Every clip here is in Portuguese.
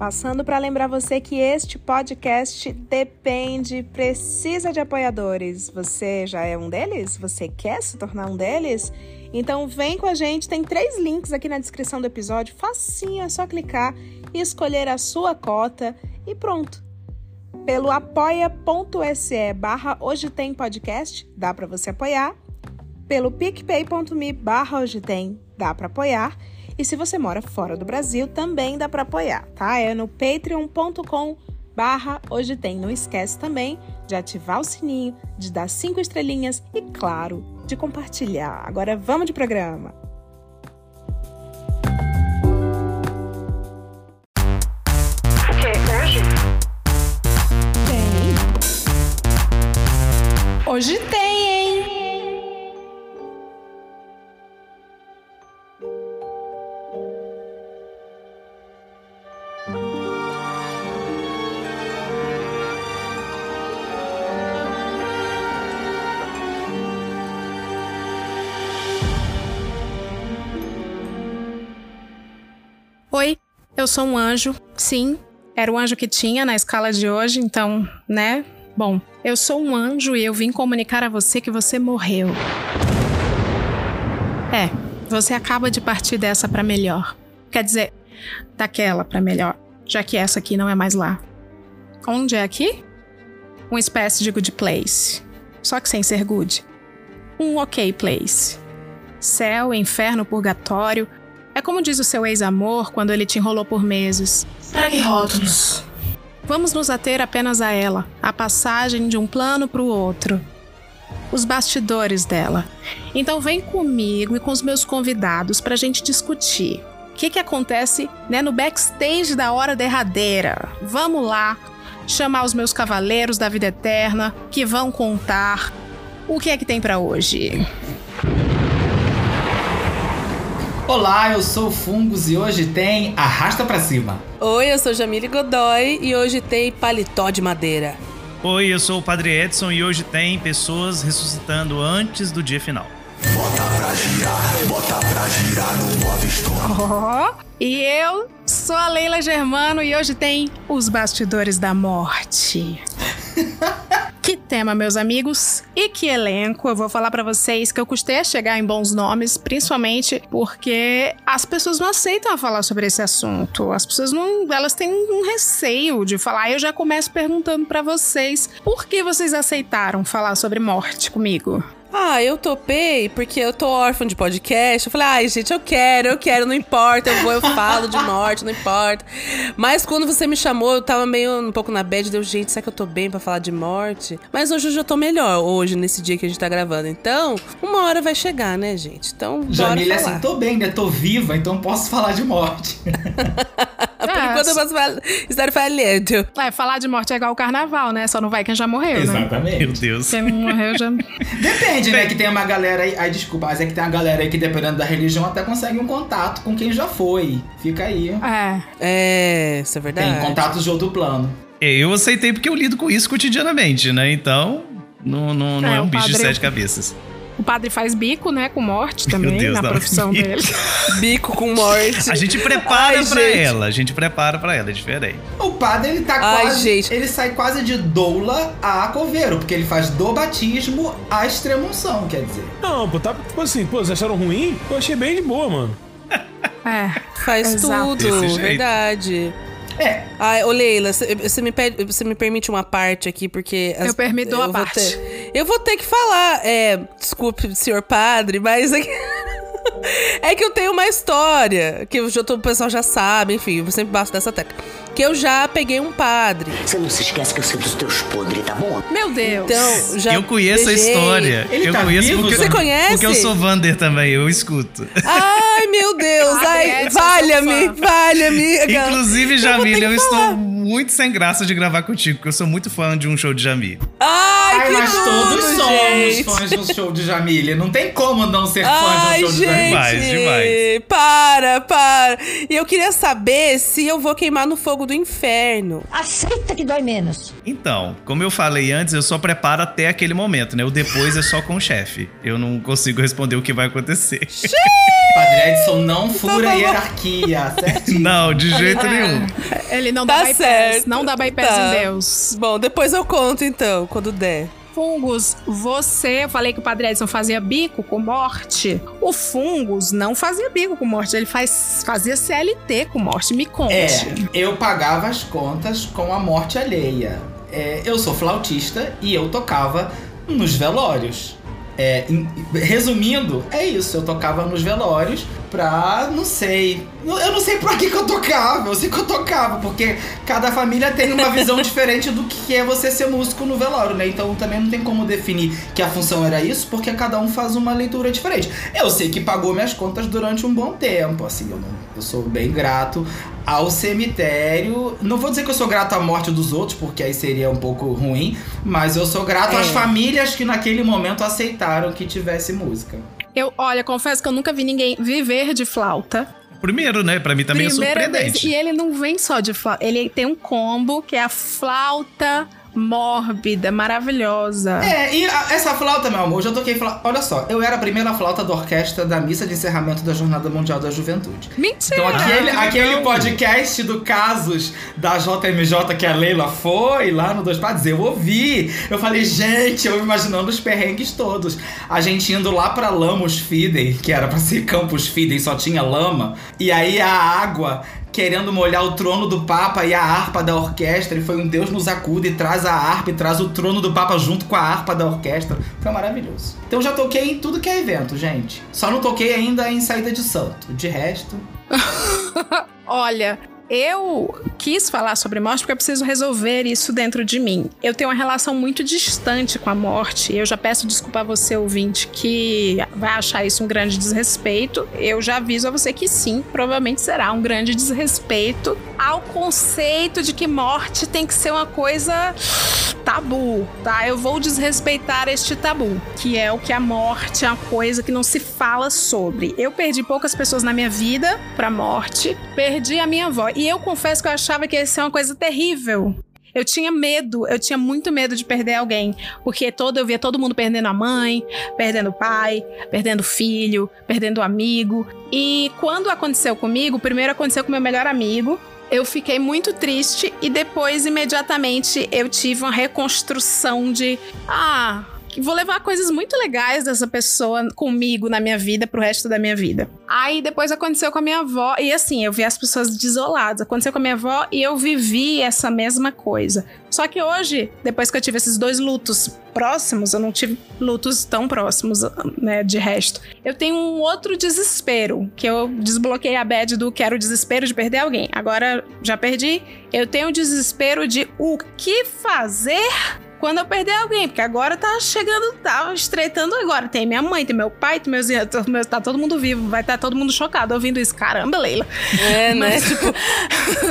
Passando para lembrar você que este podcast depende, precisa de apoiadores. Você já é um deles? Você quer se tornar um deles? Então vem com a gente, tem três links aqui na descrição do episódio, facinho, é só clicar e escolher a sua cota e pronto. Pelo apoia.se barra hoje tem podcast, dá para você apoiar. Pelo picpay.me barra hoje tem, dá para apoiar. E se você mora fora do Brasil, também dá para apoiar, tá? É no patreon.com barra hoje tem. Não esquece também de ativar o sininho, de dar cinco estrelinhas e, claro, de compartilhar. Agora vamos de programa. Hoje? Tem. Eu sou um anjo. Sim, era o anjo que tinha na escala de hoje, então, né? Bom, eu sou um anjo e eu vim comunicar a você que você morreu. É, você acaba de partir dessa pra melhor. Quer dizer, daquela pra melhor, já que essa aqui não é mais lá. Onde é aqui? Uma espécie de good place. Só que sem ser good. Um ok place. Céu, inferno, purgatório, é como diz o seu ex-amor quando ele te enrolou por meses. Pra que rótulos? Vamos nos ater apenas a ela, a passagem de um plano para o outro. Os bastidores dela. Então vem comigo e com os meus convidados pra gente discutir. O que, que acontece né, no backstage da hora derradeira? Vamos lá chamar os meus cavaleiros da vida eterna que vão contar o que é que tem para hoje. Olá, eu sou o Fungos e hoje tem Arrasta Pra Cima. Oi, eu sou Jamile Godoy e hoje tem paletó de madeira. Oi, eu sou o Padre Edson e hoje tem pessoas ressuscitando antes do dia final. Oh, e eu sou a Leila Germano e hoje tem Os Bastidores da Morte. que tema, meus amigos, e que elenco. Eu vou falar pra vocês que eu custei a chegar em bons nomes, principalmente porque as pessoas não aceitam falar sobre esse assunto. As pessoas não, elas têm um receio de falar. Eu já começo perguntando pra vocês, por que vocês aceitaram falar sobre morte comigo? Ah, eu topei porque eu tô órfã de podcast. Eu falei, ai, gente, eu quero, eu quero, não importa, eu vou, eu falo de morte, não importa. Mas quando você me chamou, eu tava meio um pouco na bad, deu, gente, será que eu tô bem pra falar de morte? Mas hoje eu já tô melhor, hoje, nesse dia que a gente tá gravando. Então, uma hora vai chegar, né, gente? Então, Jamile, falar. assim, tô bem, né? Tô viva, então posso falar de morte. Por enquanto eu posso falar, estar falhando. É, falar de morte é igual o carnaval, né? Só não vai quem já morreu, né? Exatamente. Meu Deus. Quem não morreu já. Depende, né? Que tem uma galera aí. Ai, desculpa, mas é que tem uma galera aí que, dependendo da religião, até consegue um contato com quem já foi. Fica aí. É. É, isso é verdade. Tem contatos de outro plano. Eu aceitei porque eu lido com isso cotidianamente, né? Então, não, não, não É, é, um bicho de sete cabeças. O padre faz bico, né? Com morte também, Deus, na não. profissão dele. Bico com morte. A gente prepara Ai, pra gente. ela, a gente prepara pra ela, é diferente. O padre, ele tá Ai, quase. gente. Ele sai quase de doula a coveiro, porque ele faz do batismo a extremunção, quer dizer. Não, pô, tá tipo assim, pô, vocês acharam ruim? Eu achei bem de boa, mano. É. Faz Exato. Tudo, verdade. É, Ai, ô Leila, você me, pede- você me permite uma parte aqui, porque... Eu permito a vou parte. ter- eu vou ter que falar, é... Desculpe, senhor padre, mas... É que, é que eu tenho uma história, que eu já tô- o pessoal já sabe, enfim, eu sempre bato dessa tecla. Que eu já peguei um padre. Você não se esquece que eu sei dos teus podres, tá bom? Meu Deus. Então, já eu conheço beijei. a história. Ele eu tá conheço vivo? porque, Você conhece? porque eu sou Vander também, eu escuto. Ai, meu Deus, Padre ai, sou valha-me, valha-me. Inclusive, Eu que eu falar. estou muito sem graça de gravar contigo, porque eu sou muito fã de um show de Jamile. Ai, Ai, que nós tudo, todos somos gente. fãs do show de Jamília. Não tem como não ser fã Ai, de um show de gente, Jamília. Demais, demais. para, para. E eu queria saber se eu vou queimar no fogo do inferno. Aceita que dói menos. Então, como eu falei antes, eu só preparo até aquele momento, né? O depois é só com o chefe. Eu não consigo responder o que vai acontecer. Padre Edson não fura a hierarquia, certo? Não, de jeito nenhum. Ele não dá Tá bypass. certo. Não dá bypass Tá. em Deus. Bom, depois eu conto então, quando der. Fungos, você, eu falei que o Padre Edson fazia bico com morte. O Fungos não fazia bico com morte, ele faz, fazia CLT com morte. Me conte. É, eu pagava as contas com a morte alheia. É, eu sou flautista e eu tocava nos velórios. É, em- resumindo, é isso. Eu tocava nos velórios pra. não sei. Eu não sei pra que, que eu tocava. Eu sei que eu tocava, porque cada família tem uma visão diferente do que é você ser músico no velório, né? Então também não tem como definir que a função era isso, porque cada um faz uma leitura diferente. Eu sei que pagou minhas contas durante um bom tempo, assim, eu, não, eu sou bem grato ao cemitério. Não vou dizer que eu sou grato à morte dos outros, porque aí seria um pouco ruim, mas eu sou grato às É. famílias que naquele momento aceitaram que tivesse música. Eu, olha, confesso que eu nunca vi ninguém viver de flauta. Primeiro, né? Pra mim também é Primeira surpreendente. vez. E ele não vem só de flauta, ele tem um combo que é a flauta mórbida, maravilhosa. É, e a- essa flauta, meu amor, eu já toquei flauta. Olha só, eu era a primeira flauta da orquestra da missa de encerramento da Jornada Mundial da Juventude. Mentira! Então aquele, Ah, aquele podcast do Casos da JMJ que a Leila foi lá no Dois Padres, eu ouvi. Eu falei, gente, eu imaginando os perrengues todos. A gente indo lá pra Lamos Fidei, que era pra ser Campus Fidei, só tinha lama. E aí a água querendo molhar o trono do Papa e a harpa da orquestra. E foi um Deus nos acuda e traz a harpa e traz o trono do Papa junto com a harpa da orquestra. Foi maravilhoso. Então já toquei em tudo que é evento, gente. Só não toquei ainda em saída de santo. De resto. Olha, eu quis falar sobre morte porque eu preciso resolver isso dentro de mim. Eu tenho uma relação muito distante com a morte. Eu já peço desculpa a você, ouvinte, que vai achar isso um grande desrespeito. Eu já aviso a você que sim, provavelmente será um grande desrespeito ao conceito de que morte tem que ser uma coisa tabu, tá? Eu vou desrespeitar este tabu, que é o que a morte é uma coisa que não se fala sobre. Eu perdi poucas pessoas na minha vida pra morte, perdi a minha avó. E eu confesso que eu achava que ia ser uma coisa terrível. Eu tinha medo, eu tinha muito medo de perder alguém, porque todo eu via todo mundo perdendo a mãe, perdendo o pai, perdendo o filho, perdendo o amigo. E quando aconteceu comigo, primeiro aconteceu com meu melhor amigo, eu fiquei muito triste e depois, imediatamente, eu tive uma reconstrução de. Ah, vou levar coisas muito legais dessa pessoa comigo na minha vida pro resto da minha vida. Aí depois aconteceu com a minha avó, e assim, eu vi as pessoas desoladas. Aconteceu com a minha avó e eu vivi essa mesma coisa. Só que hoje, depois que eu tive esses dois lutos próximos, eu não tive lutos tão próximos, né, de resto. Eu tenho um outro desespero, que eu desbloqueei a bad do quero desespero de perder alguém. Agora já perdi. Eu tenho o desespero de o que fazer quando eu perder alguém, porque agora tá chegando, tá estreitando agora. Tem minha mãe, tem meu pai, tem meus, meus tá todo mundo vivo, vai estar todo mundo chocado ouvindo isso. Caramba, Leila. É, né? Mas- tipo,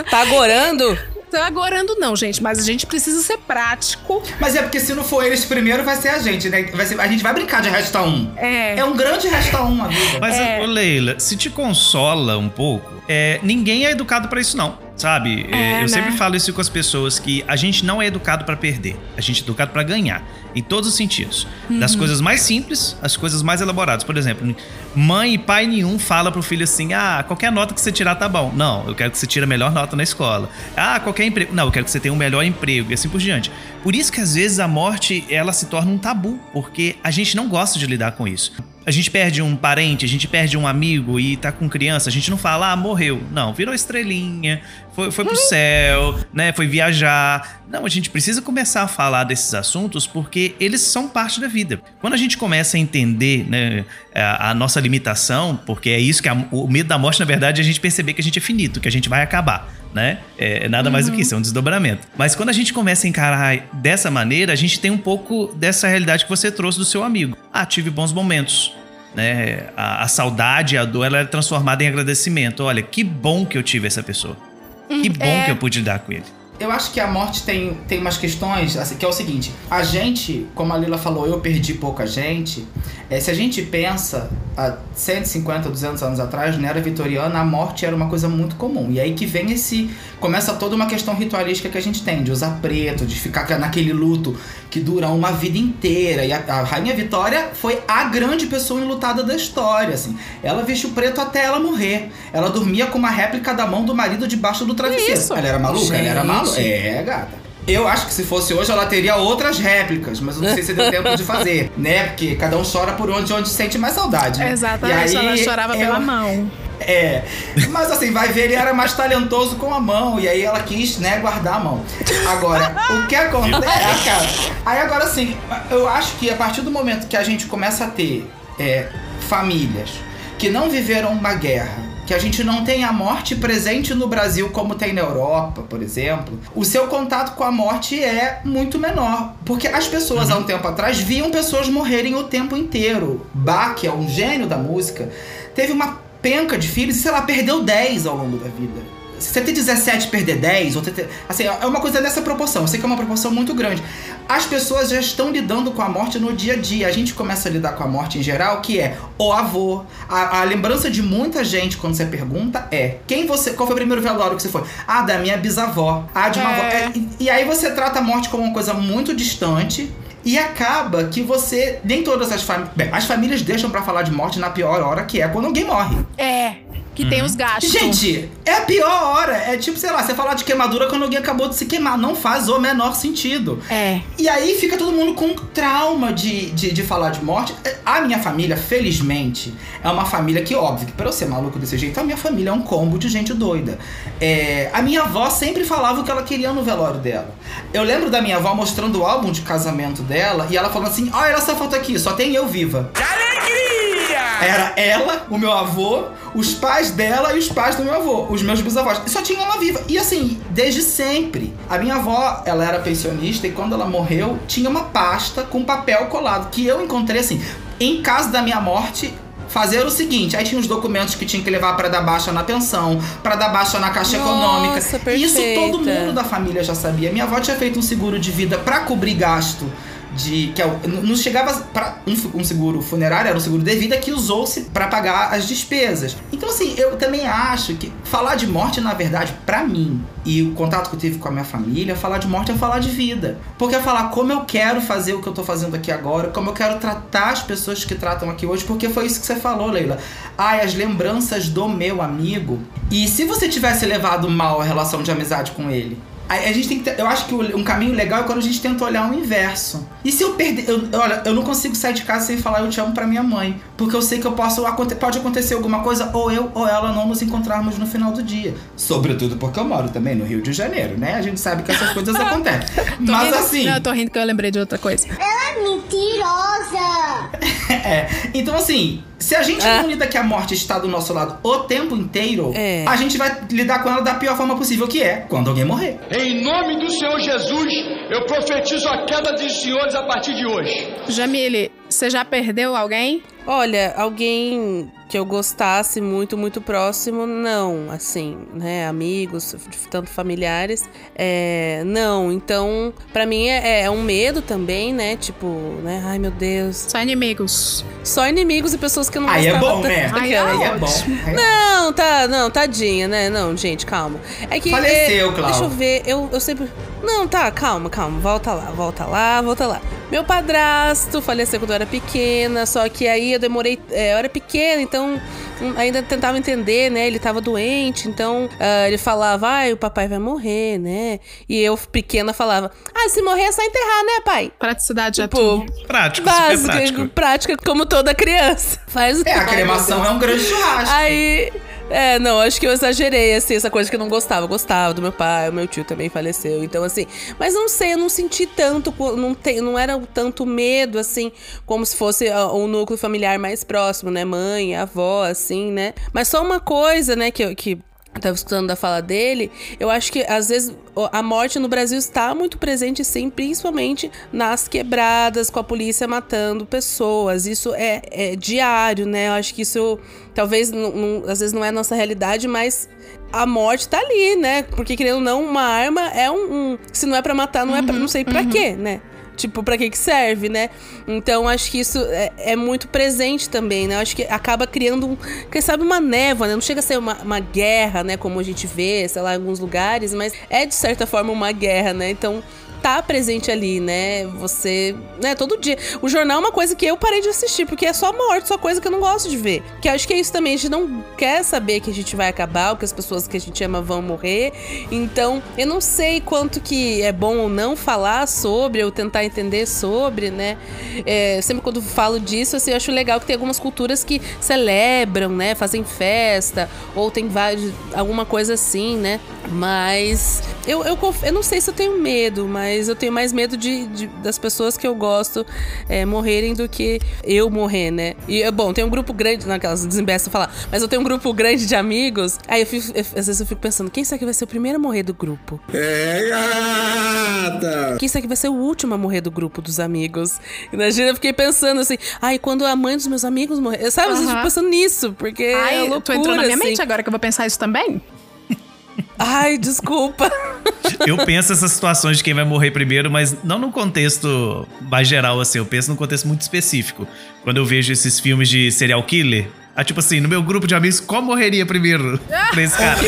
tá agorando? Então, agorando não, gente, mas a gente precisa ser prático. Mas é porque se não for eles primeiro, vai ser a gente, né? Vai ser- a gente vai brincar de resta um. É. É um grande resta um a vida. Mas, É. ô, Leila, se te consola um pouco, é, ninguém é educado pra isso, não. Sabe? É, É, eu né? sempre falo isso com as pessoas que a gente não é educado pra perder. A gente é educado pra ganhar. Em todos os sentidos. Das Uhum. coisas mais simples às coisas mais elaboradas. Por exemplo, mãe e pai nenhum fala pro filho assim: ah, qualquer nota que você tirar tá bom. Não, eu quero que você tire a melhor nota na escola. Ah, qualquer emprego. Não, eu quero que você tenha um melhor emprego e assim por diante. Por isso que às vezes a morte ela se torna um tabu, porque a gente não gosta de lidar com isso. A gente perde um parente, a gente perde um amigo e tá com criança, a gente não fala, ah, morreu. Não, virou estrelinha, foi, foi pro céu, né? Foi viajar. Não, a gente precisa começar a falar desses assuntos porque eles são parte da vida. Quando a gente começa a entender né, a, a nossa limitação, porque é isso que a- o medo da morte, na verdade, é a gente perceber que a gente é finito, que a gente vai acabar, né? É, é nada mais do que isso, é um desdobramento. Mas quando a gente começa a encarar dessa maneira, a gente tem um pouco dessa realidade que você trouxe do seu amigo. Ah, tive bons momentos né? A, a saudade, a dor, ela é transformada em agradecimento. Olha, que bom que eu tive essa pessoa. Que bom é. que eu pude lidar com ele. Eu acho que a morte tem, tem umas questões, assim, que é o seguinte: a gente, como a Lila falou, eu perdi pouca gente. É, se a gente pensa há 150, 200 anos atrás, na era vitoriana, a morte era uma coisa muito comum. E aí que vem esse. Começa toda uma questão ritualística que a gente tem, de usar preto, de ficar naquele luto que duram uma vida inteira. E a, a Rainha Vitória foi a grande pessoa enlutada da história, assim. Ela vestiu preto até ela morrer. Ela dormia com uma réplica da mão do marido debaixo do travesseiro. Isso. Ela era maluca? Ela era Gente. maluca. É, gata. Eu acho que se fosse hoje ela teria outras réplicas, mas eu não sei se deu tempo de fazer, né? Porque cada um chora por onde, onde sente mais saudade. né? Exatamente, E aí, ela chorava ela- pela mão. É, mas assim, vai ver, ele era mais talentoso com a mão, e aí ela quis, né, guardar a mão. Agora, o que acontece, cara? Aí agora assim, eu acho que a partir do momento que a gente começa a ter é, famílias que não viveram uma guerra, que a gente não tem a morte presente no Brasil como tem na Europa, por exemplo, o seu contato com a morte é muito menor. Porque as pessoas, há um tempo atrás, viam pessoas morrerem o tempo inteiro. Bach, que é um gênio da música, teve uma penca de filhos e, sei lá, perdeu 10 ao longo da vida. Se você ter 17 e perder 10, ou ter, assim, é uma coisa dessa proporção. Eu sei que é uma proporção muito grande. As pessoas já estão lidando com a morte no dia a dia. A gente começa a lidar com a morte em geral, que é o avô. A, a lembrança de muita gente quando você pergunta é: quem você. Qual foi o primeiro velório que você foi? Ah, da minha bisavó. Ah, de uma avó. É. É, e, e aí você trata a morte como uma coisa muito distante. E acaba que você. Nem todas as famílias. Bem, as famílias deixam pra falar de morte na pior hora, que é quando alguém morre. É, que tem os gastos. Gente, é a pior hora. É tipo, sei lá, você falar de queimadura quando alguém acabou de se queimar. Não faz o menor sentido. É. E aí fica todo mundo com trauma de, de, de falar de morte. A minha família, felizmente, é uma família que, óbvio, que pra eu ser maluco desse jeito, a minha família é um combo de gente doida. É, a minha avó sempre falava o que ela queria no velório dela. Eu lembro da minha avó mostrando o álbum de casamento dela e ela falando assim: olha essa foto aqui, só tem eu viva. Era ela, o meu avô, os pais dela e os pais do meu avô, os meus bisavós. E só tinha ela viva. E assim, desde sempre. A minha avó, ela era pensionista e quando ela morreu, tinha uma pasta com papel colado que eu encontrei assim, em caso da minha morte. Fazer o seguinte, aí tinha os documentos que tinha que levar pra dar baixa na pensão, pra dar baixa na caixa Nossa, econômica. Isso perfeita. todo mundo da família já sabia. Minha avó tinha feito um seguro de vida pra cobrir gasto de que é não chegava para um, um seguro funerário era um seguro de vida que usou-se para pagar as despesas. Então assim, eu também acho que falar de morte na verdade pra mim e o contato que eu tive com a minha família, falar de morte é falar de vida. Porque é falar como eu quero fazer o que eu tô fazendo aqui agora, como eu quero tratar as pessoas que tratam aqui hoje, porque foi isso que você falou, Leila. Ai, as lembranças do meu amigo. E se você tivesse levado mal a relação de amizade com ele? A, a gente tem que eu acho que um caminho legal é quando a gente tenta olhar o inverso. E se eu perder, eu, olha, eu não consigo sair de casa sem falar eu te amo pra minha mãe, porque eu sei que eu posso pode acontecer alguma coisa ou eu ou ela não nos encontrarmos no final do dia. Sobretudo porque eu moro também no Rio de Janeiro, né? A gente sabe que essas coisas acontecem. Mas rindo- assim, Não, eu tô rindo que eu lembrei de outra coisa. Mentirosa! É, então assim, se a gente Ah. não lida que a morte está do nosso lado o tempo inteiro, É. a gente vai lidar com ela da pior forma possível, que é quando alguém morrer. Em nome do Senhor Jesus, eu profetizo a queda dos senhores a partir de hoje. Jamile, você já perdeu alguém? Olha, alguém que eu gostasse muito, muito próximo, não, assim, né? Amigos, tanto familiares, é, não. Então, pra mim é, é um medo também, né? Tipo, né? Ai, meu Deus. Só inimigos. Só inimigos e pessoas que eu não Aí é bom, né? Aí é bom. Aí é Não, tá, não, tadinha, né? Não, gente, calma. É que. Faleceu, é, Clau. Deixa eu ver, eu, eu sempre. Não, tá, calma, calma. Volta lá, volta lá, volta lá. Meu padrasto faleceu quando eu era pequena, só que aí eu demorei. é, eu era pequena, então hum, ainda tentava entender, né? Ele tava doente, então ah, ele falava, ai, o papai vai morrer, né? E eu, pequena, falava, ah, se morrer é só enterrar, né, pai? Praticidade é Tipo, tudo. Prático, super básica, prático. prática como toda criança. Faz É, a cremação é um grande churrasco. Aí. É, não, acho que eu exagerei, assim, essa coisa que eu não gostava. Eu gostava do meu pai, o meu tio também faleceu. Então, assim. Mas não sei, eu não senti tanto, não, tem, não era tanto medo, assim, como se fosse ah, um núcleo familiar mais próximo, né? Mãe, avó, assim, né? Mas só uma coisa, né, que, que eu tava escutando da fala dele, eu acho que às vezes a morte no Brasil está muito presente, sim, principalmente nas quebradas, com a polícia matando pessoas. Isso é, é diário, né? Eu acho que isso talvez não- às vezes não é a nossa realidade, mas a morte tá ali, né? Porque querendo ou não, uma arma é um. um- se não é pra matar, não é pra, não sei pra quê, né? Tipo, pra que que serve, né? Então, acho que isso é, é muito presente também, né? Acho que acaba criando, um, quem sabe, uma névoa, né? Não chega a ser uma, uma guerra, né? Como a gente vê, sei lá, em alguns lugares, mas é, de certa forma, uma guerra, né? Então, tá presente ali, né? Você, né, todo dia. O jornal é uma coisa que eu parei de assistir, porque é só morte, só coisa que eu não gosto de ver. Que acho que é isso também, a gente não quer saber que a gente vai acabar, ou que as pessoas que a gente ama vão morrer. Então, eu não sei quanto que é bom ou não falar sobre, ou tentar entender sobre, né? É, sempre quando falo disso, assim, eu acho legal que tem algumas culturas que celebram, né? Fazem festa, ou tem vários, alguma coisa assim, né? Mas eu, eu, eu não sei se eu tenho medo, mas eu tenho mais medo de, de- das pessoas que eu gosto é, morrerem do que eu morrer, né? E, é bom, tem um grupo grande, naquelas desembesta falar, mas eu tenho um grupo grande de amigos, aí eu fico, eu- às vezes eu fico pensando, quem será que vai ser o primeiro a morrer do grupo? É, gata! Quem será que vai ser o último a morrer do grupo dos amigos? Imagina, eu fiquei pensando assim, ai, quando a mãe dos meus amigos morrer, sabe? Eu Aham. fico pensando nisso, porque é Ai, loucura, tu entrou na minha assim. mente agora que eu vou pensar isso também? Ai, desculpa. Eu penso essas situações de quem vai morrer primeiro, mas não no contexto mais geral, assim. Eu penso num contexto muito específico. Quando eu vejo esses filmes de serial killer. Ah, tipo assim, no meu grupo de amigos, qual morreria primeiro pra esse cara?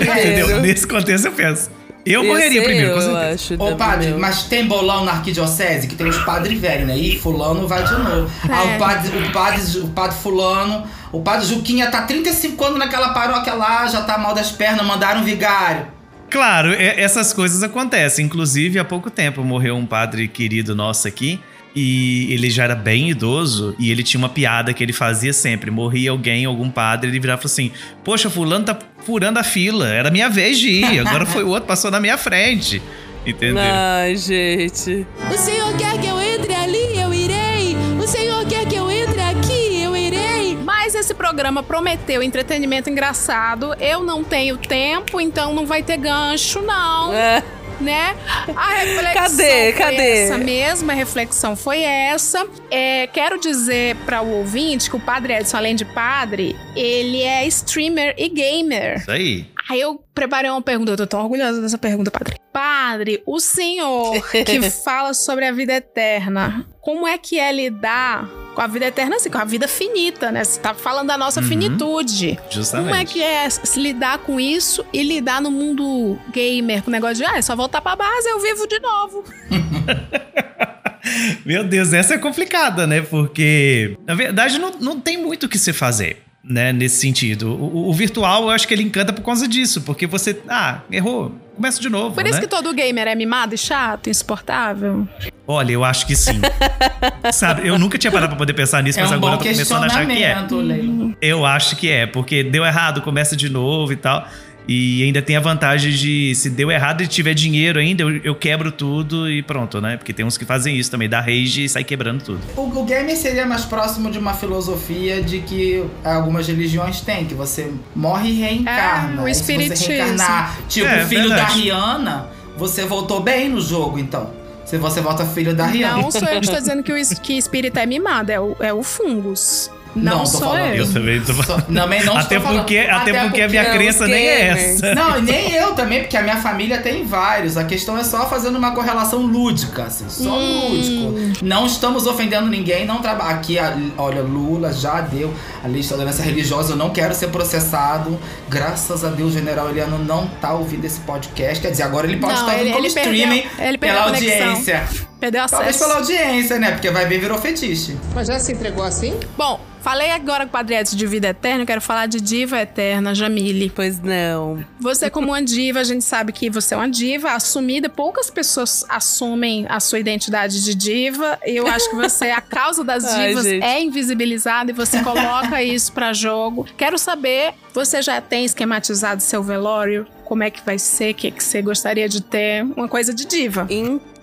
Entendeu? Nesse contexto eu penso. Eu Ia morreria primeiro, com eu, certeza. acho, Ô, padre, eu. mas tem bolão na arquidiocese que tem os padres velhos, né? E fulano vai de novo. Ah, É. o padre, o padre, o padre fulano, o padre Juquinha tá 35 anos naquela paróquia lá, já tá mal das pernas, mandaram um vigário. Claro, é- essas coisas acontecem. Inclusive, há pouco tempo morreu um padre querido nosso aqui. E ele já era bem idoso e ele tinha uma piada que ele fazia sempre. Morria alguém, algum padre, ele virava e assim: Poxa, fulano tá furando a fila, era minha vez de ir, agora foi o outro, passou na minha frente. Entendeu? Ai, gente. O Senhor quer que eu entre ali, eu irei. O Senhor quer que eu entre aqui, eu irei. Mas esse programa prometeu entretenimento engraçado. Eu não tenho tempo, então não vai ter gancho, não. É. Né? A reflexão Cadê? foi Cadê? essa mesma reflexão foi essa. É, quero dizer para o ouvinte que o Padre Edson, além de padre, ele é streamer e gamer. Isso aí. Aí eu preparei uma pergunta, eu tô tão orgulhosa dessa pergunta, padre. Padre, o senhor que fala sobre a vida eterna, como é que é lidar com a vida eterna, assim, com a vida finita, né? Você tá falando da nossa Uhum. finitude. Justamente. Como é que é se lidar com isso e lidar no mundo gamer, com o negócio de, ah, é só voltar pra base, eu vivo de novo. Meu Deus, essa é complicada, né? Porque, na verdade, não, não tem muito o que se fazer, né? Nesse sentido. O, o virtual, eu acho que ele encanta por causa disso. Porque você, ah, errou, começa de novo, Por né? isso que todo gamer é mimado e chato, insuportável. Olha, eu acho que sim. Sabe, eu nunca tinha parado pra poder pensar nisso, É mas um agora eu tô começando a achar que é. Leila. Eu acho que é, porque deu errado, começa de novo e tal. E ainda tem a vantagem de, se deu errado e tiver dinheiro ainda, eu, eu quebro tudo e pronto, né? Porque tem uns que fazem isso também, dá rage e sai quebrando tudo. O, o gamer seria mais próximo de uma filosofia de que algumas religiões têm, que você morre e reencarna. É, o E se você espiritismo. reencarnar, tipo, É, o filho verdade. da Rihanna, você voltou bem no jogo, então. Se você volta filho da Rihanna. Não sou eu que estou dizendo que o que espírita é mimado, é o, é o fungus. Não, Não, sou falando eu. Eu também tô Só- também não até estou porque, falando. até porque a minha crença nem é essa. Não, e nem eu também, porque a minha família tem vários. A questão é só fazendo uma correlação lúdica, assim, só Hum. lúdico. Não estamos ofendendo ninguém, não trabalha. Aqui, a- olha, Lula já deu a lista da doença religiosa, eu não quero ser processado. Graças a Deus, o general Eliano não tá ouvindo esse podcast. Quer dizer, agora ele pode Não, estar ouvindo ele- como ele streaming ele perdeu pela audiência. Perdeu Talvez acesso. pela audiência, né? Porque vai ver virou fetiche. Mas já se entregou assim? Bom, falei agora com o Padre Edson de vida eterna, eu quero falar de diva eterna, Jamile. Pois não. Você como uma diva, a gente sabe que você é uma diva assumida, poucas pessoas assumem a sua identidade de diva. Eu acho que você, a causa das Ai, divas gente. é invisibilizada e você coloca isso pra jogo. Quero saber, você já tem esquematizado seu velório? Como é que vai ser? O que, que você gostaria de ter? Uma coisa de diva. Então.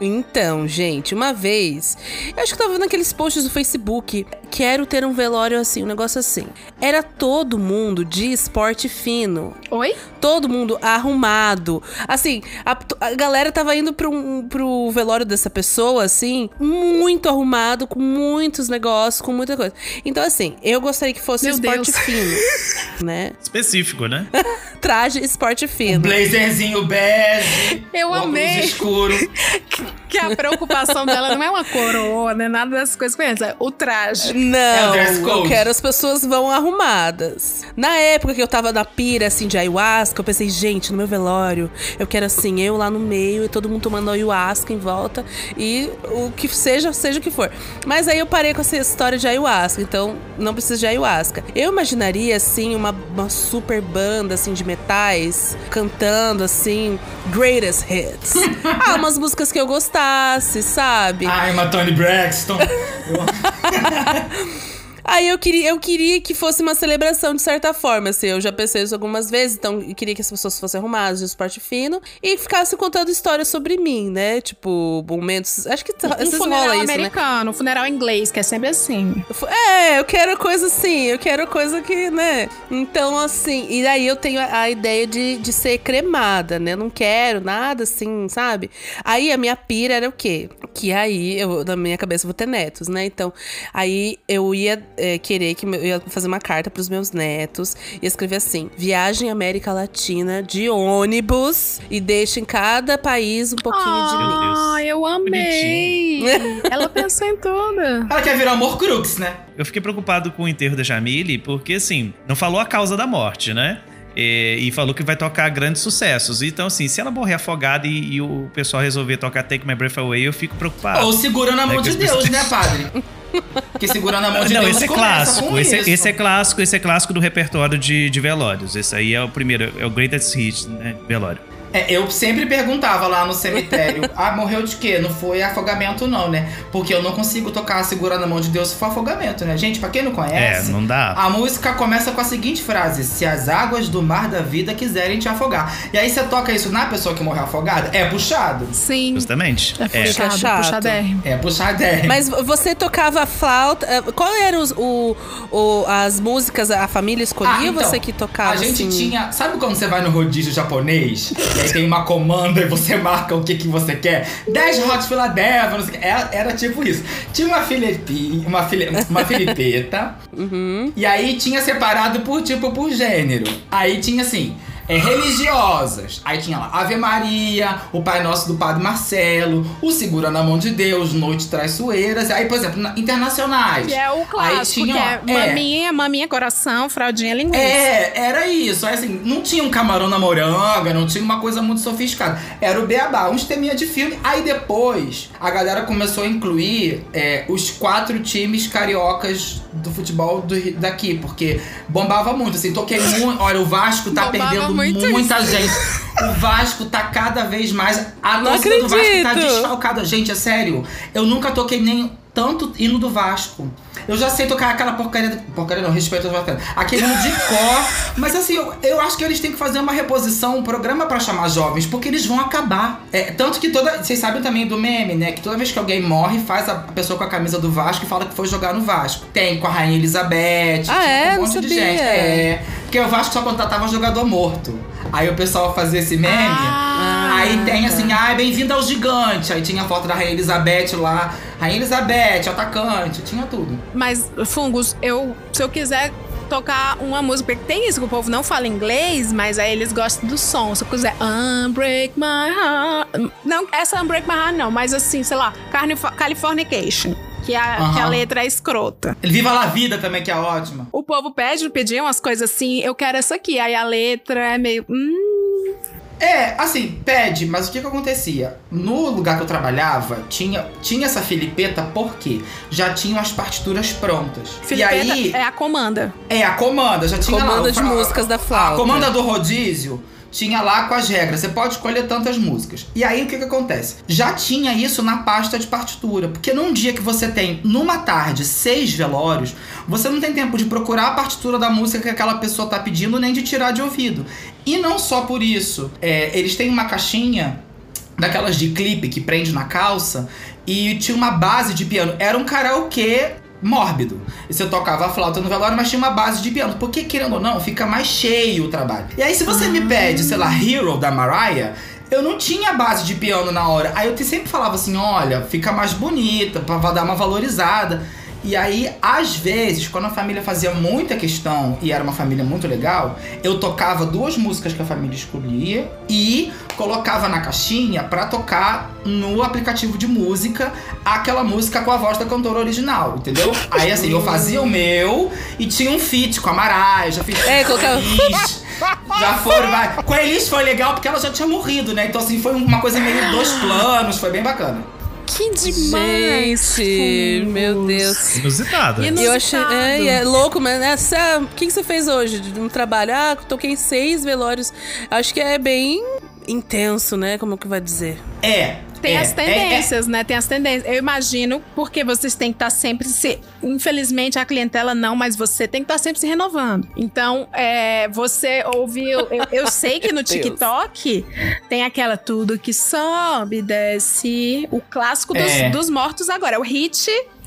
Então, gente, uma vez, eu acho que tava naqueles posts do Facebook. Quero ter um velório assim, um negócio assim. Era todo mundo de esporte fino. Oi? Todo mundo arrumado. Assim, a, a galera tava indo pro, pro velório dessa pessoa, assim, muito arrumado, com muitos negócios, com muita coisa. Então, assim, eu gostaria que fosse Meu esporte Deus. fino, né? Específico, né? Traje esporte fino. Blazerzinho bege. Eu amei. escuro. que a preocupação dela não é uma coroa, não é nada dessas coisas. Conhece? O traje. Não, É eu quero as pessoas vão arrumadas. Na época que eu tava na pira, assim, de ayahuasca, eu pensei, gente, no meu velório, eu quero assim, eu lá no meio e todo mundo tomando ayahuasca em volta e o que seja, seja o que for. Mas aí eu parei com essa história de ayahuasca, então não precisa de ayahuasca. Eu imaginaria, assim, uma, uma super banda, assim, de metais, cantando, assim, greatest hits. ah, umas músicas que eu gostasse, sabe? Ai, uma Tony Braxton. Aí eu queria, eu queria que fosse uma celebração de certa forma, assim. Eu já pensei isso algumas vezes, então eu queria que as pessoas fossem arrumadas de esporte fino e ficassem contando histórias sobre mim, né? Tipo, momentos. Acho que Um funeral isso, né? americano, um funeral inglês, que é sempre assim. É, eu quero coisa assim, eu quero coisa que, né? Então, assim, e aí eu tenho a, a ideia de, de ser cremada, né? Eu não quero nada assim, sabe? Aí a minha pira era o quê? Que aí, eu, na minha cabeça, eu vou ter netos, né? Então, aí eu ia é, querer que eu ia fazer uma carta pros meus netos e escrever assim: viagem América Latina de ônibus e deixe em cada país um pouquinho de mim. Ah, eu amei. Ela pensou em tudo. Ela quer virar amor crux, né? Eu fiquei preocupado com o enterro da Jamile, porque assim, não falou a causa da morte, né? E, e falou que vai tocar grandes sucessos. Então, assim, se ela morrer afogada e, e o pessoal resolver tocar Take My Breath Away, eu fico preocupado. Ou segurando a mão É de Deus, pessoas- né, padre? Porque segurando a mão de Não, Deus esse é clássico. Esse, isso. esse é clássico, esse é clássico do repertório de, de velórios. Esse aí é o primeiro, é o greatest hit, né? Velório. É, eu sempre perguntava lá no cemitério: ah, morreu de quê? Não foi afogamento, não, né? Porque eu não consigo tocar segurando a mão de Deus se for afogamento, né? Gente, pra quem não É, conhece. não dá. A música começa com a seguinte frase: Se as águas do mar da vida quiserem te afogar. E aí você toca isso na pessoa que morreu afogada? É puxado. Sim. Justamente. É É. puxado, chato. puxadérrimo. É puxadérrimo. Mas você tocava flauta. eh, Qual eram os, o, o- as músicas a família escolhia Ah, ou então, você que tocava? A gente assim? tinha. Sabe quando você vai no rodízio japonês? tem uma comanda e você marca o que, que você quer? 10 Hot Philadelphia, não sei o que. Era, era tipo isso. Tinha uma Filipe, uma, fili, uma filipeta. Uhum. E aí tinha separado por tipo, por gênero. Aí tinha assim. É, religiosas. Aí tinha lá Ave Maria, o Pai Nosso do Padre Marcelo, o Segura na Mão de Deus, Noite Traiçoeiras. Aí, por exemplo, na- internacionais. Que é o Aí clássico, tinha, que é, é. maminha, maminha, coração, fraldinha, linguiça. É, era isso. Aí, assim, não tinha um camarão na moranga, não tinha uma coisa muito sofisticada. Era o beabá, uns teminha de filme. Aí depois, a galera começou a incluir é, os quatro times cariocas do futebol do daqui, porque bombava muito, assim, toquei muito. Olha, o Vasco tá Bombava perdendo muito muita gente. O Vasco tá cada vez mais. A Não torcida do Vasco tá desfalcada. Gente, é sério. Eu nunca toquei nem tanto hino do Vasco. Eu já sei tocar aquela porcaria. Porcaria não, respeito aos vascaínos. Aquele hino de cor. Mas assim, eu, eu acho que eles têm que fazer uma reposição, um programa pra chamar jovens, porque eles vão acabar. É, tanto que toda. Vocês sabem também do meme, né? Que toda vez que alguém morre, faz a pessoa com a camisa do Vasco e fala que foi jogar no Vasco. Tem com a Rainha Elizabeth. Ah, tinha é? um monte de gente. É. Porque o Vasco só contratava jogador morto. Aí o pessoal fazia esse meme. Ah, Aí tem assim, ah, bem-vindo ao gigante. Aí tinha a foto da Rainha Elizabeth lá. Rainha Elizabeth, atacante, tinha tudo. Mas, Fungos, eu, se eu quiser tocar uma música, porque tem isso que o povo não fala inglês, mas aí eles gostam do som. Se eu quiser Unbreak My Heart. Não, essa Unbreak My Heart não, mas assim, sei lá, Californication. Que a, Aham. que a letra é escrota. Ele Viva la Vida também, que é ótima. O povo pede, pedir umas coisas assim, eu quero essa aqui. Aí a letra é meio. Hum, É, assim, pede, mas o que que acontecia? No lugar que eu trabalhava, tinha, tinha essa filipeta porque já tinham as partituras prontas. Filipeta e aí, é a comanda. é, a comanda, já tinha lá. Comanda o de músicas da flauta. A comanda do rodízio tinha lá com as regras. Você pode escolher tantas músicas. E aí o que que acontece? Já tinha isso na pasta de partitura. Porque num dia que você tem, numa tarde, seis velórios, você não tem tempo de procurar a partitura da música que aquela pessoa tá pedindo, nem de tirar de ouvido. E não só por isso. é, eles têm uma caixinha daquelas de clipe que prende na calça e tinha uma base de piano. Era um karaokê mórbido. E você tocava a flauta no velório, mas tinha uma base de piano. Porque, querendo ou não, fica mais cheio o trabalho. E aí, se você me pede, sei lá, Hero da Mariah. Eu não tinha base de piano na hora. Aí eu sempre falava assim: olha, fica mais bonita, pra dar uma valorizada. E aí, às vezes, quando a família fazia muita questão e era uma família muito legal, eu tocava duas músicas que a família escolhia e colocava na caixinha pra tocar no aplicativo de música aquela música com a voz da cantora original, entendeu? Aí assim, eu fazia o meu e tinha um feat com a Maraia, já fiz É, Já foram. Com a Elis foi legal porque ela já tinha morrido, né? Então assim, foi uma coisa meio dois planos, foi bem bacana. Que demais! Gente, meu Deus. Inusitado. né? Eu achei. É, é louco, mas né? Ah, O que, que você fez hoje de um trabalho? Ah, toquei seis velórios. Acho que é bem intenso, né? Como que vai dizer? É. Tem é, as tendências, né? Tem as tendências. Eu imagino, porque vocês têm que estar sempre se. Infelizmente, a clientela não, mas você tem que estar sempre se renovando. Então, é, você ouviu. Eu, eu sei que no. TikTok tem aquela tudo que sobe, desce. O clássico dos, É. dos mortos agora. É o hit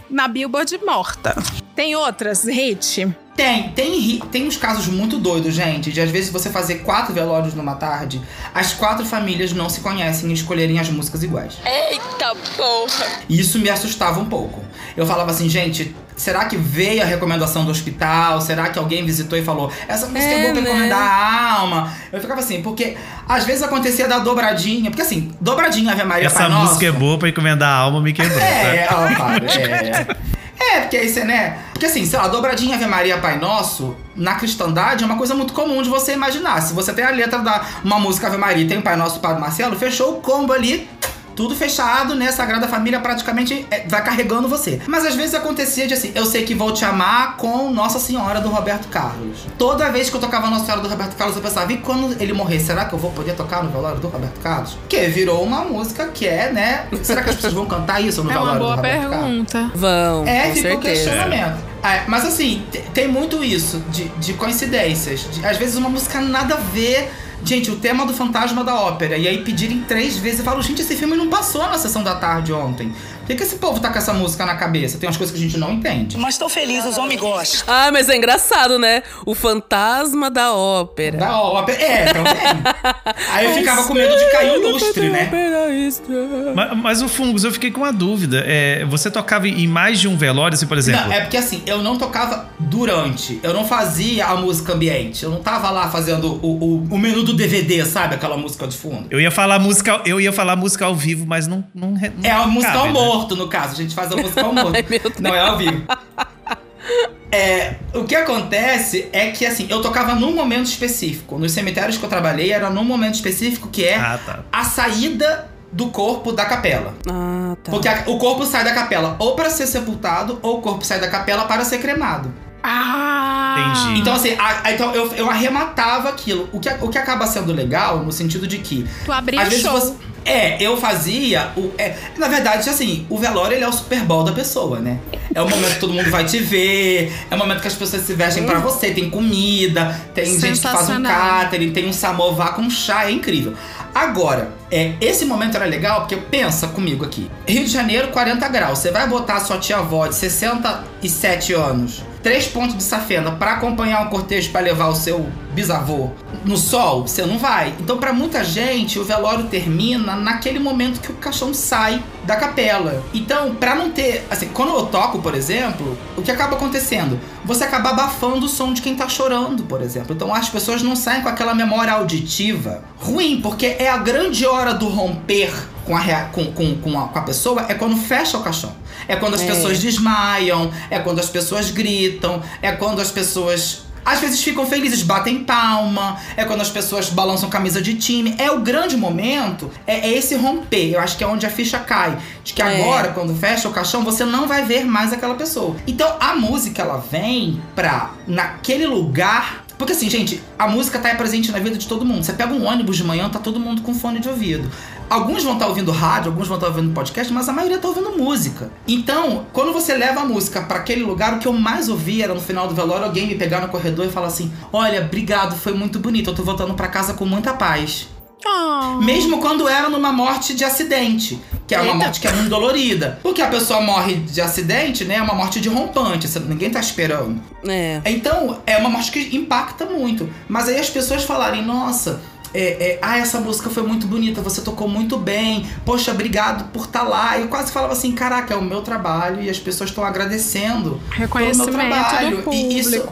na Billboard morta. Tem outras, hit? Tem, tem, ri- tem uns casos muito doidos, gente, de às vezes você fazer quatro velórios numa tarde, as quatro famílias não se conhecem e escolherem as músicas iguais. Eita porra! E isso me assustava um pouco. Eu falava assim, gente, será que veio a recomendação do hospital? Será que alguém visitou e falou, essa música é, É, boa pra né? encomendar a alma? Eu ficava assim, porque às vezes acontecia da dobradinha, porque assim, dobradinha Ave Maria Essa música é boa pra encomendar a alma, me quebrou. é, tá? ó, para, é. É, porque aí você, né? Porque assim, sei lá, dobradinha Ave Maria Pai Nosso, na cristandade, é uma coisa muito comum de você imaginar. Se você tem a letra da uma música Ave Maria tem o Pai Nosso Padre Marcelo, fechou o combo ali. Tudo fechado, né? Sagrada Família praticamente é, vai carregando você. Mas às vezes acontecia de assim, eu sei que vou te amar com Nossa Senhora do Roberto Carlos. Toda vez que eu tocava Nossa Senhora do Roberto Carlos, eu pensava, e quando ele morrer, será que eu vou poder tocar no velório do Roberto Carlos? Que virou uma música que é, né? Será que as pessoas vão cantar isso no É uma velório do boa Roberto Carlos? pergunta. Vão, É, o certeza. questionamento. É, mas assim, te- tem muito isso de, de coincidências. De- às vezes uma música nada a ver. Gente, o tema do Fantasma da Ópera. E aí pedirem três vezes. Eu falo, gente, esse filme não passou na sessão da tarde ontem. Por que, que esse povo tá com essa música na cabeça? Tem umas coisas que a gente não entende. Mas tô feliz, os homens gostam. Ah, mas é engraçado, né? O fantasma da ópera. Da ópera. É, também. aí eu ficava com medo de cair o lustre, né? Mas, mas o Fungos, eu fiquei com uma dúvida. É, você tocava em mais de um velório, assim, por exemplo? Não, é porque assim, eu não tocava durante. Eu não fazia a música ambiente. Eu não tava lá fazendo o, o, o menu do DVD, sabe? Aquela música de fundo. Eu ia falar música, eu ia falar música ao vivo, mas não, não, não É a música cabe, ao né? Morto, no caso. A gente faz a música ao morto. Ai, meu Deus. Não é ao vivo. É, o que acontece é que, assim, eu tocava num momento específico. Nos cemitérios que eu trabalhei, era num momento específico que é Ah, tá. a saída do corpo da capela. Ah, tá. Porque a- o corpo sai da capela ou para ser sepultado, ou o corpo sai da capela para ser cremado. Ah! Entendi. Então, assim, a- a- então eu, eu arrematava aquilo. O que, o que acaba sendo legal, no sentido de que Tu abriu às o vezes show. você- é, eu fazia. O, é, na verdade, assim, o velório ele é o Super Bowl da pessoa, né? É o momento que todo mundo vai te ver, é o momento que as pessoas se vestem pra você, tem comida, tem gente que faz um catering, tem um samovar com chá, é incrível. Agora, é, esse momento era legal porque pensa comigo aqui. Rio de Janeiro, 40 graus. Você vai botar sua tia-avó de 67 anos, três pontos de safena pra acompanhar um cortejo pra levar o seu bisavô no sol? Você não vai. Então, pra muita gente, o velório termina naquele momento que o caixão sai da capela. Então, pra não ter, assim, quando eu toco, por exemplo, o que acaba acontecendo? Você acaba abafando o som de quem tá chorando, por exemplo. Então, as pessoas não saem com aquela memória auditiva ruim, porque é a grande hora do romper com a, com, com, com a, com a pessoa é quando fecha o caixão. É quando as É. pessoas desmaiam, é quando as pessoas gritam, é quando as pessoas às vezes ficam felizes, batem palma, é quando as pessoas balançam camisa de time. É o grande momento, é, é esse romper. Eu acho que é onde a ficha cai. De que É. agora, quando fecha o caixão, você não vai ver mais aquela pessoa. Então a música, ela vem pra, naquele lugar. Porque assim, gente, a música tá presente na vida de todo mundo. Você pega um ônibus de manhã, tá todo mundo com fone de ouvido. Alguns vão estar ouvindo rádio, alguns vão estar ouvindo podcast, mas a maioria tá ouvindo música. Então, quando você leva a música pra aquele lugar, o que eu mais ouvi era no final do velório alguém me pegar no corredor e falar assim: Olha, obrigado, foi muito bonito, eu tô voltando pra casa com muita paz. Oh. Mesmo quando era numa morte de acidente, que é uma Eita. morte que é muito dolorida. Porque a pessoa morre de acidente, né? É uma morte de rompante, ninguém tá esperando. É. Então, é uma morte que impacta muito. Mas aí as pessoas falarem, nossa, é, é, ah, essa música foi muito bonita, você tocou muito bem, poxa, obrigado por estar lá. Eu quase falava assim, caraca, é o meu trabalho e as pessoas estão agradecendo pelo meu Reconhecimento trabalho. do público. E isso,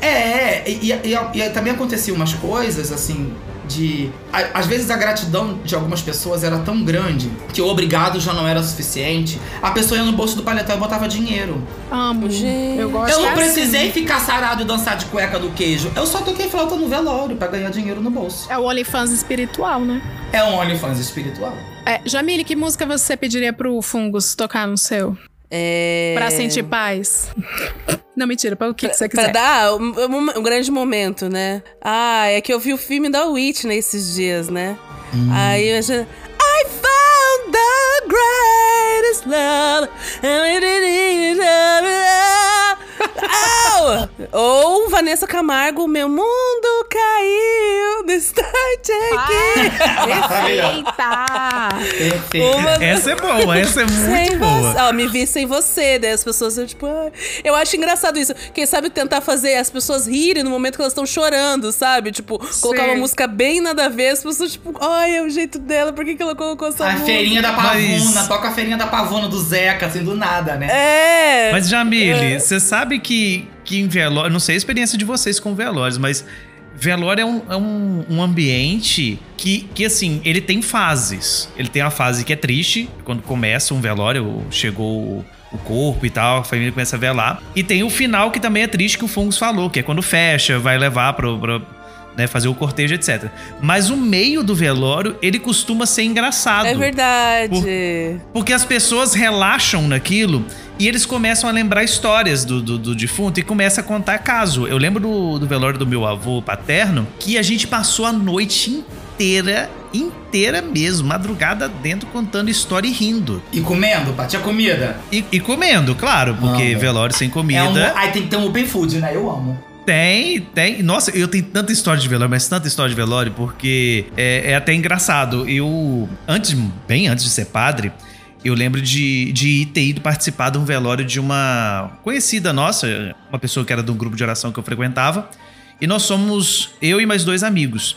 é, e, e- e- e também aconteciam umas coisas assim. De. Às vezes a gratidão de algumas pessoas era tão grande que o obrigado já não era suficiente. A pessoa ia no bolso do paletó e botava dinheiro. Amo. Gente. Eu gosto Eu não assim. precisei ficar sarado e dançar de cueca do queijo. Eu só toquei flauta no velório pra ganhar dinheiro no bolso. É o OnlyFans espiritual, né? É um OnlyFans espiritual. É, Jamile, que música você pediria pro Fungus tocar no seu? É... Pra sentir paz? Não, mentira, pra o que, que você Pra quiser. dar um, um- um grande momento, né? Ah, é que eu vi o filme da Whitney esses dias, né? Aí eu já... I found the greatest love and it is Au! Ou Vanessa Camargo, meu mundo caiu no start Eita! Perfeito. Uma- Essa é boa, essa é Sem muito você. boa. Ó, me vi sem você. Daí as pessoas, eu, tipo, ai. eu acho engraçado isso. Quem sabe tentar fazer as pessoas rirem no momento que elas estão chorando, sabe? Tipo, colocar uma música bem nada a ver, as pessoas, tipo, ai, é o jeito dela, por que, que ela colocou essa A música? feirinha da Pavuna, Mas- toca a feirinha da Pavuna do Zeca, assim, do nada, né? É. Mas, Jamile, você sabe que, que em velório. Não sei a experiência de vocês com velórios, mas velório é um, é um, um ambiente que, que, assim, ele tem fases. Ele tem a fase que é triste, quando começa um velório, chegou o- o corpo e tal, a família começa a velar. E tem o final que também é triste, que o Fungos falou, que é quando fecha, vai levar pro. pro né, fazer o cortejo, etc. Mas o meio do velório, ele costuma ser engraçado. É verdade. Porque as pessoas relaxam naquilo e eles começam a lembrar histórias do, do, do defunto e começam a contar caso. Eu lembro do, do velório do meu avô paterno que a gente passou a noite inteira, inteira mesmo, madrugada dentro, contando história e rindo. E comendo, pá, tinha comida. E, e comendo, claro, porque Amo. velório sem É um, comida. aí tem que ter um open food, né? Eu amo. Tem, tem. Nossa, eu tenho tanta história de velório, mas tanta história de velório, porque é, é até engraçado. Eu, antes, bem antes de ser padre, eu lembro de, de ter ido participar de um velório de uma conhecida nossa, uma pessoa que era de um grupo de oração que eu frequentava. E nós somos eu e mais dois amigos.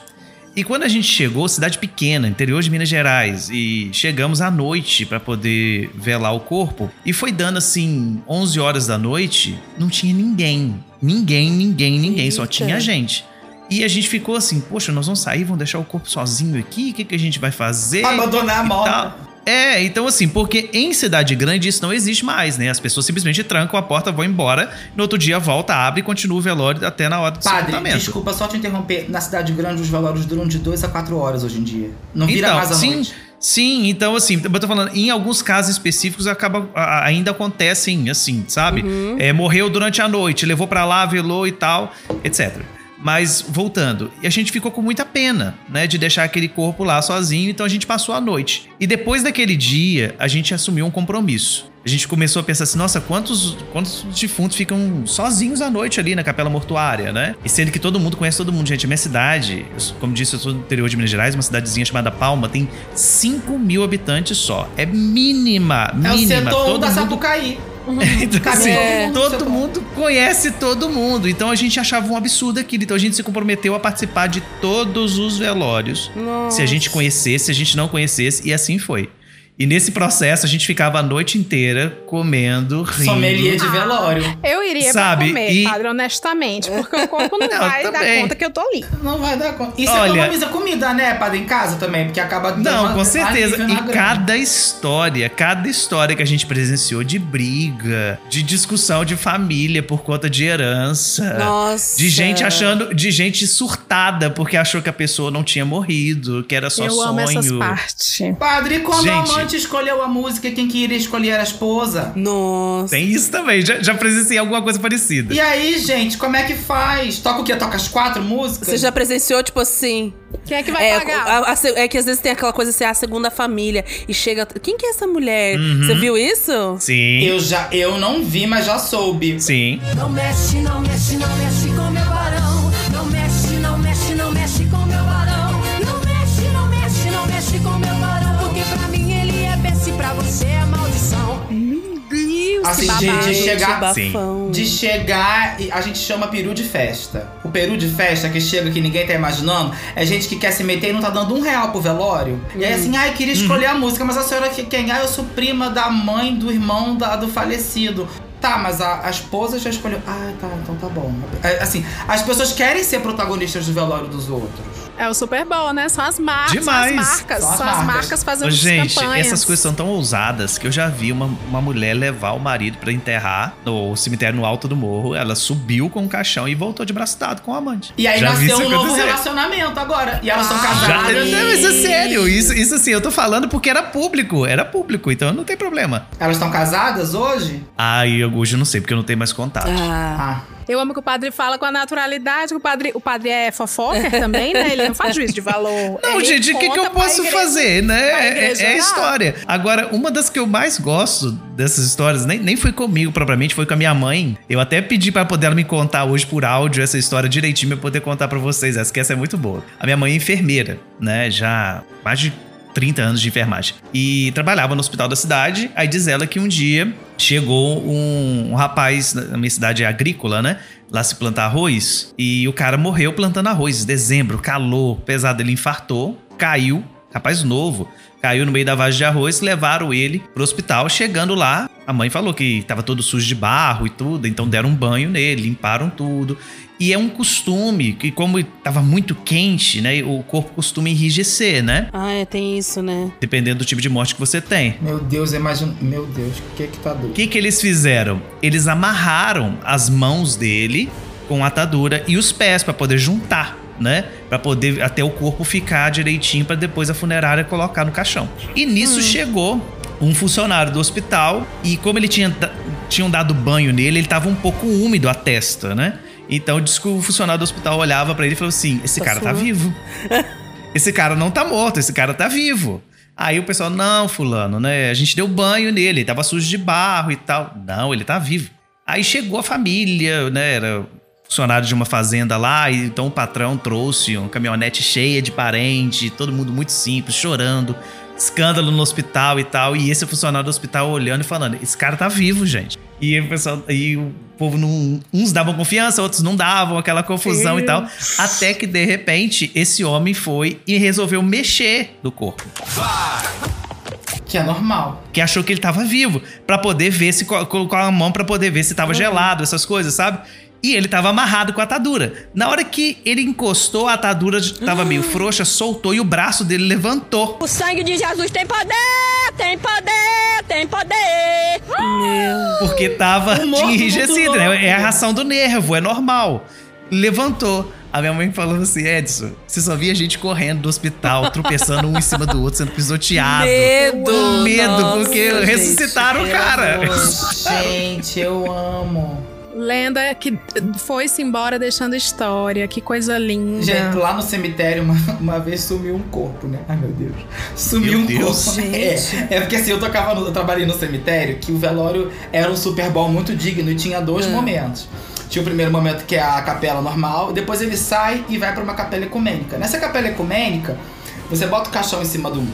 E quando a gente chegou, cidade pequena, interior de Minas Gerais, e chegamos à noite para poder velar o corpo, e foi dando assim 11 horas da noite, não tinha ninguém. Ninguém, ninguém, ninguém, só Eita. tinha gente. E a gente ficou assim, poxa, nós vamos sair, vamos deixar o corpo sozinho aqui? O que, que a gente vai fazer? Abandonar a tal. É, então assim, porque em cidade grande isso não existe mais, né? As pessoas simplesmente trancam a porta, vão embora, no outro dia volta, abre e continua o velório até na hora do Padre, desculpa só te interromper. Na cidade grande, os velórios duram de 2 a 4 horas hoje em dia. Não vira Então, mais à sim, noite. sim, então assim, eu tô falando, em alguns casos específicos acaba, a- ainda acontecem assim, sabe? É, morreu durante a noite, levou pra lá, velou e tal, etc. Mas voltando, e a gente ficou com muita pena, né, de deixar aquele corpo lá sozinho, então a gente passou a noite. E depois daquele dia, a gente assumiu um compromisso. A gente começou a pensar assim, nossa, quantos, quantos defuntos ficam sozinhos à noite ali na capela mortuária, né? E sendo que todo mundo conhece todo mundo, gente. A minha cidade, como disse, eu sou do interior de Minas Gerais, uma cidadezinha chamada Palma, tem 5 mil habitantes só. É mínima, É o mínima. setor todo da mundo Sapucaí. então, assim, todo mundo no todo mundo conhece todo mundo. Então a gente achava um absurdo aquilo. Então a gente se comprometeu a participar de todos os velórios. Se a gente conhecesse, se a gente não conhecesse, e assim foi. E nesse processo a gente ficava a noite inteira comendo, rindo. Sommelier de velório. Eu iria Sabe, pra comer, e- padre, honestamente. Porque o corpo não, Não, vai dar também. conta que eu tô ali. Não vai dar conta. Isso Olha- economiza comida, né, padre, em casa também, porque acaba dando Não, uma- com certeza. E grana. cada história, cada história que a gente presenciou de briga, de discussão de família por conta de herança. Nossa. De gente achando, de gente surtada porque achou que a pessoa não tinha morrido, que era só eu sonho. amo essas partes. Padre, e quando Gente. a amante escolheu a música, quem que iria escolher era a esposa? Nossa. Tem isso também, já, já presenciei alguma coisa parecida. E aí, gente, como é que faz? Toca o quê? Toca as quatro músicas? Você já presenciou, tipo assim. Quem é que vai É, pagar? a- a se- é que às vezes tem aquela coisa assim, a segunda família. E chega. Quem que é essa mulher? Uhum. Você viu isso? Sim. Eu já, eu não vi, mas já soube. Sim. Não mexe, não mexe, não mexe Assim, de, babado. de chegar. bafão. De chegar, e a gente chama peru de festa. O peru de festa que chega que ninguém tá imaginando é gente que quer se meter e não tá dando um real pro velório. E aí assim, ai, queria escolher a música, mas a senhora que quem? Ah, eu sou prima da mãe do irmão da- do falecido. Tá, mas a, a esposa já escolheu. Ah, tá, então tá bom. É, Assim, as pessoas querem ser protagonistas do velório dos outros. É o Super Bowl, né? São as marcas. Demais. São as marcas. São as São as marcas. marcas fazendo gente, campanhas. essas coisas são tão ousadas que eu já vi uma, uma mulher levar o marido pra enterrar no cemitério no alto do morro. Ela subiu com o caixão e voltou de braço dado com o amante. E aí Já nasceu isso um novo acontecer. relacionamento agora. E elas são Ah, Já, casadas. não, mas é sério, isso, isso assim, eu tô falando porque era público, era público, então não tem problema. Elas estão casadas hoje? Ai, eu hoje eu não sei, porque eu não tenho mais contato. Ah, Ah. Eu amo que o padre fala com a naturalidade, que o padre, o padre é fofoca também, né? Ele não faz juízo de valor. Não, Ele gente, o que, que eu posso igreja- fazer, né? É, igreja é a história. Agora, uma das que eu mais gosto dessas histórias, nem, nem foi comigo propriamente, foi com a minha mãe. Eu até pedi pra poder ela me contar hoje por áudio essa história direitinho pra eu poder contar pra vocês. Essa que essa é muito boa. A minha mãe é enfermeira, né? Já mais de 30 anos de enfermagem. E trabalhava no hospital da cidade. Aí diz ela que um dia chegou um, um rapaz, na minha cidade é agrícola, né? Lá se plantar arroz. E o cara morreu plantando arroz. Dezembro, calor, pesado. Ele infartou, caiu. Rapaz novo. Caiu no meio da vagem de arroz, levaram ele pro hospital. Chegando lá, a mãe falou que tava todo sujo de barro e tudo, então deram um banho nele, limparam tudo. E é um costume que, como tava muito quente, né? O corpo costuma enrijecer, né? ah, é, tem isso, né? Dependendo do tipo de morte que você tem. Meu Deus, imagina. Meu Deus, o que que tá O doido? que, que eles fizeram? Eles amarraram as mãos dele com atadura e os pés pra poder juntar, né? Pra poder até o corpo ficar direitinho pra depois a funerária colocar no caixão. E nisso chegou um funcionário do hospital e como ele tinha tinham dado banho nele, ele tava um pouco úmido a testa, né? Então diz que o funcionário do hospital olhava pra ele e falou assim: "Esse Tá cara tá vivo. Esse cara não tá morto, esse cara tá vivo." Aí o pessoal, não, fulano, né? A gente deu banho nele, ele tava sujo de barro e tal. Não, ele tá vivo. Aí chegou a família, né? Era funcionário de uma fazenda lá, e então o patrão trouxe uma caminhonete cheia de parente, todo mundo muito simples, chorando, escândalo no hospital e tal. E esse funcionário do hospital olhando e falando: esse cara tá vivo, gente. E o pessoal, e o povo não. Uns davam confiança, outros não davam, aquela confusão e tal. Até que, de repente, esse homem foi e resolveu mexer no corpo Que é normal. que achou que ele tava vivo, Pra poder ver se co- colocou a mão pra poder ver se tava gelado, essas coisas, sabe? E ele tava amarrado com a atadura. Na hora que ele encostou, a atadura tava meio frouxa, soltou e o braço dele levantou. O sangue de Jesus tem poder, tem poder, tem poder. Porque tava morto enrijecido, né? É a ração do nervo, é normal. Levantou. A minha mãe falou assim: Edson, você só via gente correndo do hospital, tropeçando um em cima do outro, sendo pisoteado. Medo! Medo, Nossa, porque gente, ressuscitaram o cara. Gente, eu amo. Lenda que foi-se embora deixando história. Que coisa linda. Gente, lá no cemitério, uma, uma vez sumiu um corpo, né? Ai, meu Deus. Sumiu Meu um Deus. corpo. É, é porque assim, eu tocava no- eu trabalhei no cemitério que o velório era um Super Bowl muito digno e tinha dois momentos. Tinha o primeiro momento que é a capela normal, depois ele sai e vai pra uma capela ecumênica. Nessa capela ecumênica, você bota o caixão em cima do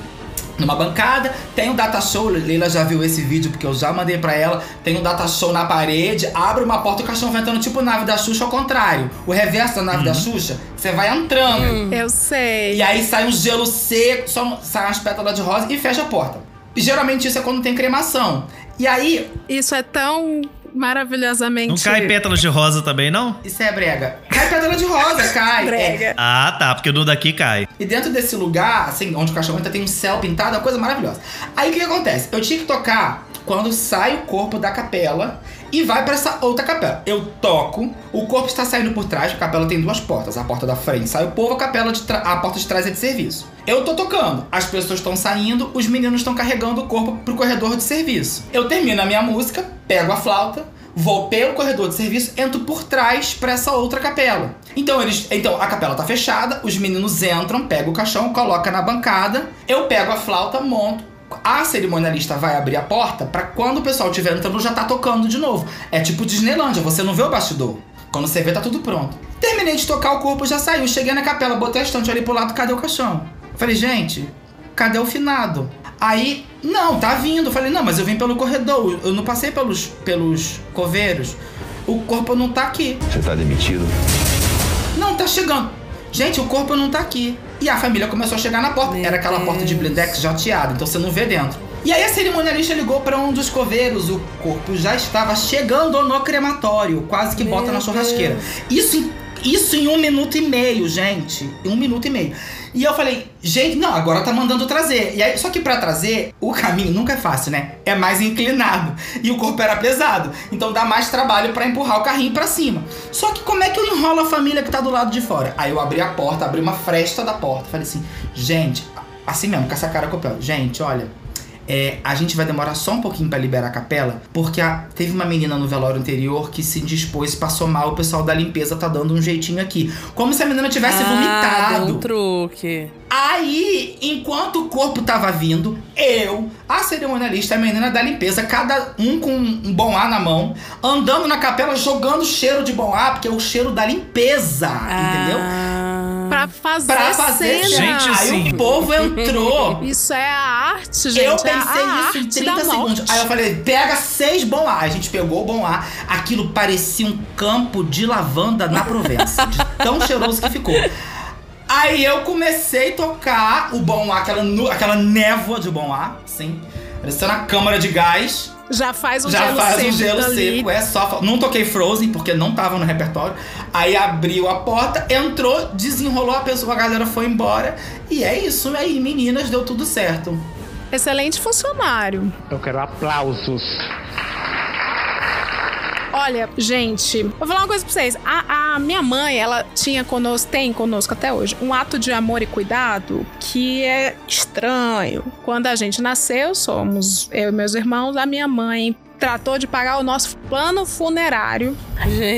numa bancada, tem um data show, Leila já viu esse vídeo porque eu já mandei pra ela, tem um data show na parede, abre uma porta e o caixão vai entrando tipo nave da Xuxa ao contrário. O reverso da nave da Xuxa, você vai entrando. Eu sei. E aí sai um gelo seco, só sai umas pétalas de rosa e fecha a porta. E geralmente isso é quando tem cremação. E aí, Isso é tão maravilhosamente. Não cai pétalas de rosa também, não? isso é brega. Cai pétala de rosa, cai. Brega. É. Ah, tá, porque o do daqui cai. E dentro desse lugar, assim, onde o cachorro entra, tem um céu pintado, uma coisa maravilhosa. Aí o que, que acontece? Eu tinha que tocar quando sai o corpo da capela e vai pra essa outra capela. Eu toco, o corpo está saindo por trás, a capela tem duas portas. A porta da frente sai o povo, a capela de a porta de trás é de serviço. Eu tô tocando, as pessoas estão saindo, os meninos estão carregando o corpo pro corredor de serviço. Eu termino a minha música, pego a flauta, vou pelo corredor de serviço, entro por trás pra essa outra capela. Então eles, então a capela tá fechada, os meninos entram, pegam o caixão, coloca na bancada, eu pego a flauta, monto. A cerimonialista vai abrir a porta pra quando o pessoal estiver entrando já tá tocando de novo. É tipo Disneylândia, você não vê o bastidor. Quando você vê, tá tudo pronto. Terminei de tocar, o corpo já saiu. Cheguei na capela, botei a estante ali pro lado, cadê o caixão? Falei, gente, cadê o finado? Aí, não, tá vindo. Falei, não, mas eu vim pelo corredor, eu não passei pelos, pelos coveiros. O corpo não tá aqui. Você tá demitido? Não, tá chegando. Gente, o corpo não tá aqui. E a família começou a chegar na porta. Era aquela porta de blindex jateada, então você não vê dentro. E aí a cerimonialista ligou pra um dos coveiros. O corpo já estava chegando no crematório, quase que bota na churrasqueira. Isso em, isso em um minuto e meio, gente. Um minuto e meio. E eu falei, gente, não, agora tá mandando trazer. E aí, só que pra trazer, o caminho nunca é fácil, né? É mais inclinado. E o corpo era pesado. Então dá mais trabalho pra empurrar o carrinho pra cima. Só que como é que eu enrolo a família que tá do lado de fora? Aí eu abri a porta, abri uma fresta da porta. Falei assim, gente, assim mesmo, com essa cara copiada. Gente, olha, é, a gente vai demorar só um pouquinho pra liberar a capela, porque a- teve uma menina no velório anterior que se dispôs, passou mal, o pessoal da limpeza tá dando um jeitinho aqui. Como se a menina tivesse Ah, vomitado. deu um truque. Aí, enquanto o corpo tava vindo, eu, a cerimonialista, a menina da limpeza, cada um com um bom ar na mão, andando na capela, jogando cheiro de bom ar, porque é o cheiro da limpeza, entendeu? Pra fazer, Pra fazer cena. Gente, Aí o povo entrou. Isso é a arte, gente. eu é pensei a isso em arte 30 da segundos. Aí eu falei, pega seis bom ar. A gente pegou o bom ar. Aquilo parecia um campo de lavanda na Provença. de tão cheiroso que ficou. Aí eu comecei a tocar o bom ar, aquela, aquela névoa de bom ar, sim. Parecendo a câmara de gás. Já faz um Já gelo faz seco um gelo ali. seco, é só. Não toquei Frozen, porque não tava no repertório. Aí abriu a porta, entrou, desenrolou a pessoa, a galera foi embora. E é isso aí, meninas, deu tudo certo. Excelente funcionário. Eu quero aplausos. Olha, gente, vou falar uma coisa pra vocês. A, a minha mãe, ela tinha conosco, tem conosco até hoje, um ato de amor e cuidado que é estranho. Quando a gente nasceu, somos eu e meus irmãos, a minha mãe tratou de pagar o nosso plano funerário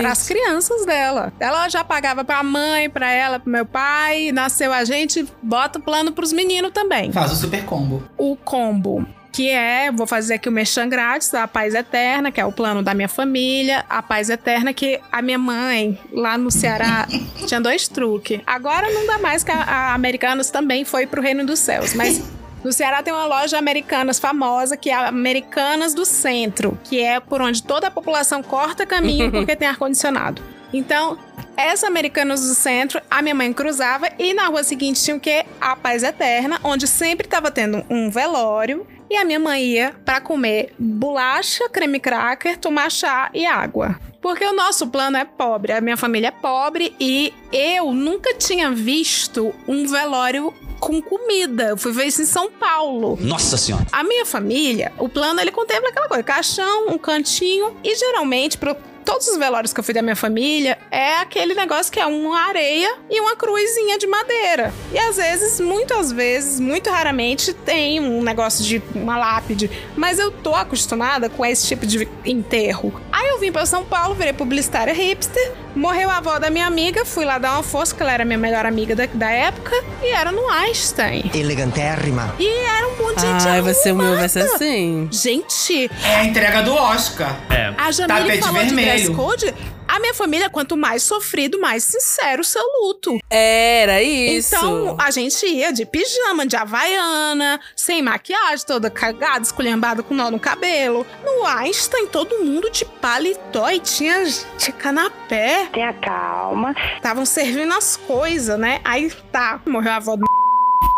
para as crianças dela. Ela já pagava pra mãe, pra ela, pro meu pai, nasceu a gente, bota o plano pros meninos também. Faz o super combo. O combo. Que é, vou fazer aqui o Mexan grátis, a Paz Eterna, que é o plano da minha família. A Paz Eterna, que a minha mãe, lá no Ceará, tinha dois truques. Agora não dá mais, que a, a Americanas também foi pro Reino dos Céus. Mas no Ceará tem uma loja Americanas famosa, que é a Americanas do Centro, que é por onde toda a população corta caminho porque tem ar-condicionado. Então, essa Americanas do Centro, a minha mãe cruzava e na rua seguinte tinha o quê? A Paz Eterna, onde sempre tava tendo um velório e a minha mãe ia pra comer bolacha, creme cracker, tomar chá e água. Porque o nosso plano é pobre, a minha família é pobre e eu nunca tinha visto um velório com comida. Eu fui ver isso em São Paulo. Nossa senhora. A minha família, o plano ele contempla aquela coisa: caixão, um cantinho e geralmente pro todos os velórios que eu fui da minha família é aquele negócio que é uma areia e uma cruzinha de madeira. E às vezes, muitas vezes, muito raramente tem um negócio de uma lápide, mas eu tô acostumada com esse tipo de enterro. Aí eu vim para São Paulo, virei publicitária hipster, morreu a avó da minha amiga, fui lá dar uma força, que ela era minha melhor amiga da, da época, e era no Einstein. Elegantérrima. E era um monte de gente Ai, vai ser o meu, vai ser assim. Gente, É a entrega do Oscar. É. a Jamile Tapete falou de dress code. A minha família, quanto mais sofrido, mais sincero o seu luto. Era isso. Então, a gente ia de pijama, de havaiana, sem maquiagem, toda cagada, esculhambada com nó no cabelo. No Einstein, todo mundo de paletó e tinha, tinha canapé. Tenha calma. Estavam servindo as coisas, né? Aí tá, morreu a avó do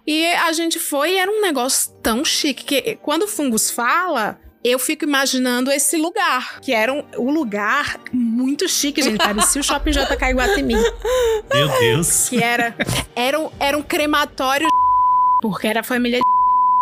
E a gente foi e era um negócio tão chique que quando o Fungus fala, eu fico imaginando esse lugar, que era um, um lugar muito chique, gente. Parecia o Shopping JK Iguatemi. Meu Deus. Que era, era, um, era um crematório porque era a família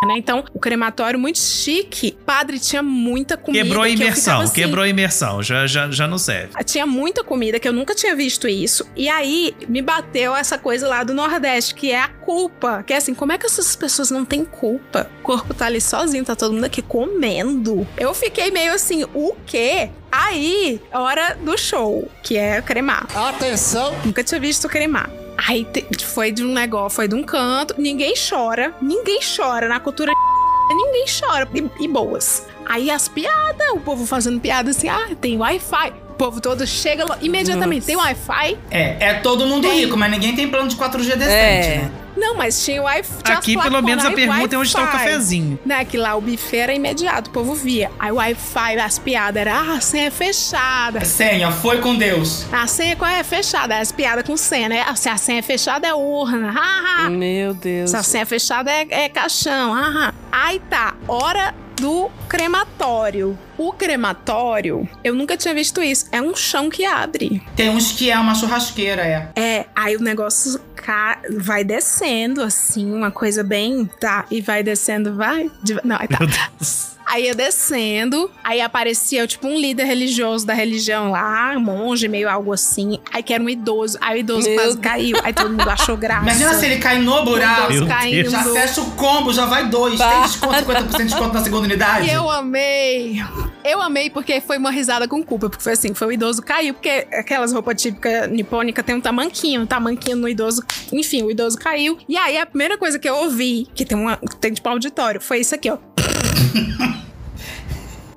né? Então, o crematório muito chique. Padre tinha muita comida. Quebrou a que eu imersão, ficava assim, quebrou a imersão. Já, já, já não serve. tinha muita comida que eu nunca tinha visto isso. E aí me bateu essa coisa lá do Nordeste, que é a culpa. Que é assim, como é que essas pessoas não têm culpa? O corpo tá ali sozinho, tá todo mundo aqui comendo. Eu fiquei meio assim, o quê? Aí, hora do show, que é cremar. Atenção. Nunca tinha visto cremar. Aí foi de um negócio, foi de um canto. Ninguém chora. Ninguém chora na cultura. Ninguém chora. E, e boas. Aí as piadas, o povo fazendo piada assim, ah, tem Wi-Fi. O povo todo chega imediatamente, tem Wi-Fi. É, é todo mundo rico, mas ninguém tem plano de 4G decente, É. né? Não, mas tinha Wi-Fi. tinha as Aqui, pelo menos, a aí pergunta é onde tá o Wi-Fi. cafezinho. Né, que lá o buffet era imediato, o povo via. Aí o Wi-Fi, as piadas eram, ah, a senha é fechada. Senha, foi com Deus. A senha qual é fechada? As piadas com senha, né? Se a senha é fechada é urna. Ah, ah. Meu Deus. Se a senha é fechada é, é caixão. Ah, ah. Aí tá, hora do crematório. O crematório, eu nunca tinha visto isso. É um chão que abre. Tem uns que é uma churrasqueira, é. É, aí o negócio ca- vai descendo, assim, uma coisa bem. Tá, e vai descendo, vai. de- Não, aí tá. Meu Deus. Aí ia descendo, aí aparecia tipo um líder religioso da religião lá, um monge, meio algo assim. Aí que era um idoso. Aí o idoso Meu quase Deus. caiu. Aí todo mundo achou graça. Imagina se ele cai no buraco. Meu Deus. Já fecha o combo, já vai dois. Tem desconto, 50% de desconto na segunda unidade. E eu amei. Eu amei porque foi uma risada com culpa. Porque foi assim, foi o idoso caiu. Porque aquelas roupas típicas nipônicas tem um tamanquinho. Um tamanquinho no idoso. Enfim, o idoso caiu. E aí a primeira coisa que eu ouvi, que tem, uma, tem tipo auditório, foi isso aqui, ó.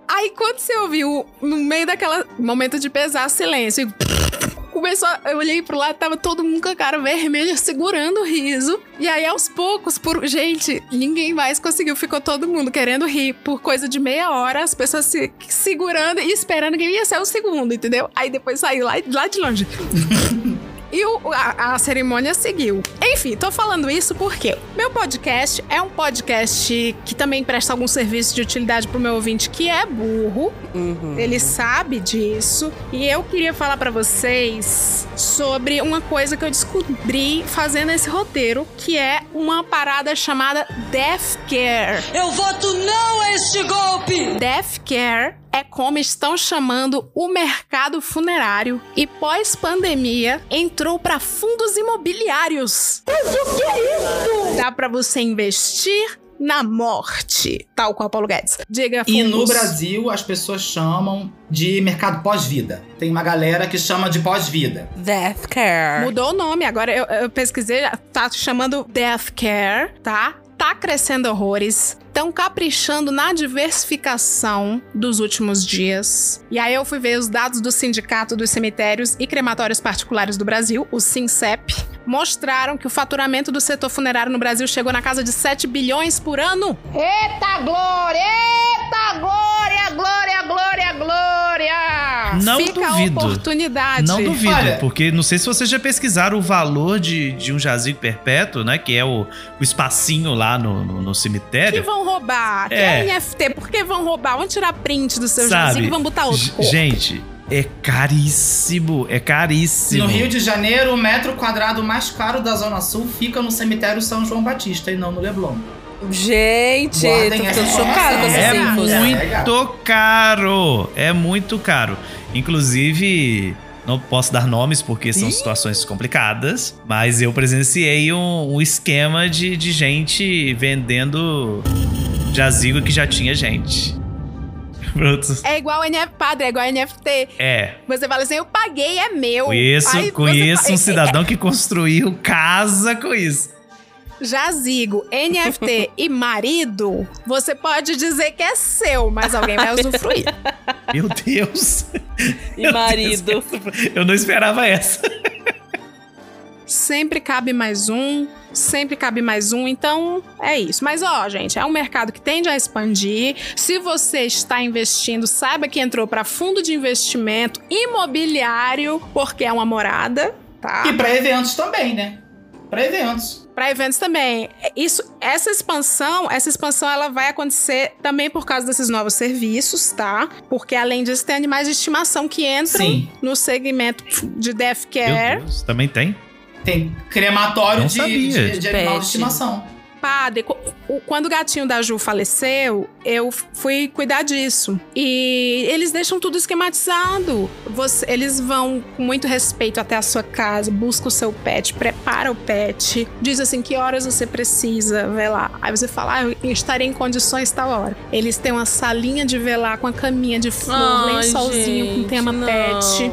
Aí quando você ouviu, no meio daquela momento de pesar, silêncio, começou, eu olhei pro lado, tava todo mundo com a cara vermelha, segurando o riso. E aí, aos poucos, por gente, ninguém mais conseguiu, ficou todo mundo querendo rir por coisa de meia hora, as pessoas se segurando e esperando que ia ser o segundo, entendeu? Aí depois saiu lá, lá de longe. E o- a, a cerimônia seguiu. Enfim, tô falando isso porque meu podcast é um podcast que também presta algum serviço de utilidade pro meu ouvinte que é burro. Ele sabe disso. E eu queria falar pra vocês sobre uma coisa que eu descobri fazendo esse roteiro, que é uma parada chamada Death Care. Eu voto não a este golpe! Death Care é como estão chamando o mercado funerário e pós-pandemia entrou para fundos imobiliários. Mas o que é isso? Dá para você investir na morte, tal qual Paulo Guedes. Diga E no fundos. Brasil, as pessoas chamam de mercado pós-vida. Tem uma galera que chama de pós-vida. Death Care. Mudou o nome, agora eu, eu pesquisei, tá chamando Death Care, tá? Tá crescendo horrores. Estão caprichando na diversificação dos últimos dias. E aí eu fui ver os dados do Sindicato dos Cemitérios e Crematórios Particulares do Brasil, o SINCEP, mostraram que o faturamento do setor funerário no Brasil chegou na casa de 7 bilhões por ano. Eita glória! Eita glória! Glória, glória, glória! Não Fica duvido. a oportunidade. Não duvido, Olha- porque não sei se vocês já pesquisaram o valor de, de um jazigo perpétuo, né? Que é o, o espacinho lá no, no, no que cemitério. vão roubar? Que É. é NFT. Por que vão roubar? Vão tirar print do seu Sabe? jazigo e vão botar outro. Gente, é caríssimo. É caríssimo. No Rio de Janeiro, o metro quadrado mais caro da Zona Sul fica no cemitério São João Batista e não no Leblon. Gente, Guardem tô ficando chocada com É infos. muito caro. É muito caro. Inclusive, não posso dar nomes porque são situações complicadas, mas eu presenciei um, um esquema de, de gente vendendo jazigo que já tinha gente. Pronto. É igual NF padre, é igual NFT. É. Você fala assim, eu paguei, é meu. Conheço, Aí conheço fala- um cidadão que construiu casa com isso. Jazigo, NFT e marido, você pode dizer que é seu, mas alguém vai usufruir. Meu Deus. E marido. Eu não esperava essa. Sempre cabe mais um, sempre cabe mais um, então é isso. Mas ó, gente, é um mercado que tende a expandir. Se você está investindo, saiba que entrou para fundo de investimento imobiliário, porque é uma morada, tá? E pra eventos também, né? Pra eventos. Para eventos também. Isso, essa expansão, essa expansão ela vai acontecer também por causa desses novos serviços, tá? Porque além disso tem animais de estimação que entram Sim. no segmento de death Meu care. Deus, também tem? Tem crematório de, de, de animal Pet. de estimação. Padre, quando o gatinho da Ju faleceu, eu fui cuidar disso. E eles deixam tudo esquematizado. Você- eles vão com muito respeito até a sua casa, busca o seu pet, prepara o pet, diz assim que horas você precisa velar. Aí você fala, ah, eu estarei em condições tal hora. Eles têm uma salinha de velar com a caminha de flor, Ai, lençolzinho com tema não. pet.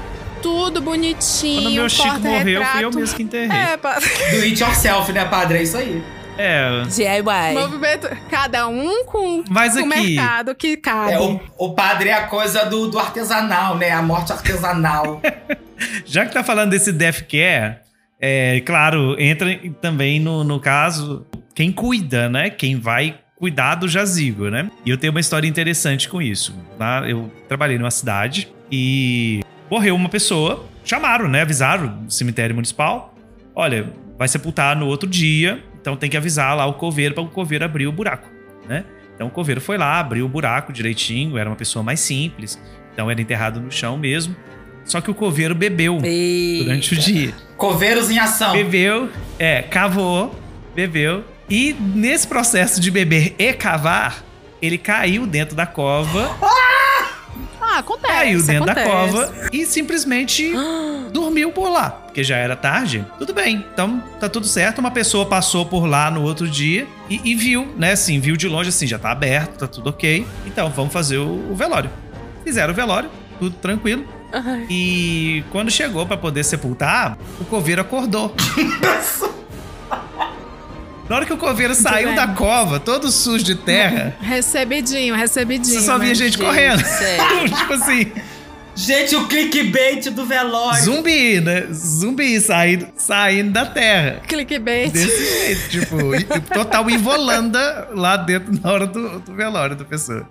Tudo bonitinho. Quando meu Chico morreu, fui eu mesmo que enterrei. É, pa- Do it yourself, né, padre? É isso aí. É. DIY. Movimento, cada um com, Mas o aqui- mercado que cabe. É, o, o padre é a coisa do, do artesanal, né? A morte artesanal. Já que tá falando desse Death Care, É, claro, entra também no, no caso quem cuida, né? Quem vai cuidar do jazigo, né? E eu tenho uma história interessante com isso. Tá? Eu trabalhei numa cidade e morreu uma pessoa, chamaram, né? Avisaram o cemitério municipal. Olha, vai sepultar no outro dia, então tem que avisar lá o coveiro para o coveiro abrir o buraco, né? Então o coveiro foi lá, abriu o buraco direitinho, era uma pessoa mais simples, então era enterrado no chão mesmo. Só que o coveiro bebeu Eita. durante o dia. Coveiros em ação. Bebeu, é, cavou, bebeu. E nesse processo de beber e cavar, ele caiu dentro da cova, Ah, acontece. caiu dentro da acontece. cova e simplesmente dormiu por lá. Porque já era tarde. Tudo bem, então tá tudo certo. Uma pessoa passou por lá no outro dia e, e viu, né, assim, viu de longe assim, já tá aberto, tá tudo ok. Então vamos fazer o, o velório. Fizeram o velório, tudo tranquilo. Ai. E quando chegou pra poder sepultar, o coveiro acordou. Na hora que o coveiro saiu bem. da cova, todo sujo de terra, Recebidinho, recebidinho. você só via né? gente Gente, correndo. tipo assim, Gente, o clickbait do velório. zumbi, né? Zumbi saindo, saindo da terra. Clickbait. Desse jeito, tipo, total Ivolanda lá dentro na hora do, do velório da pessoa.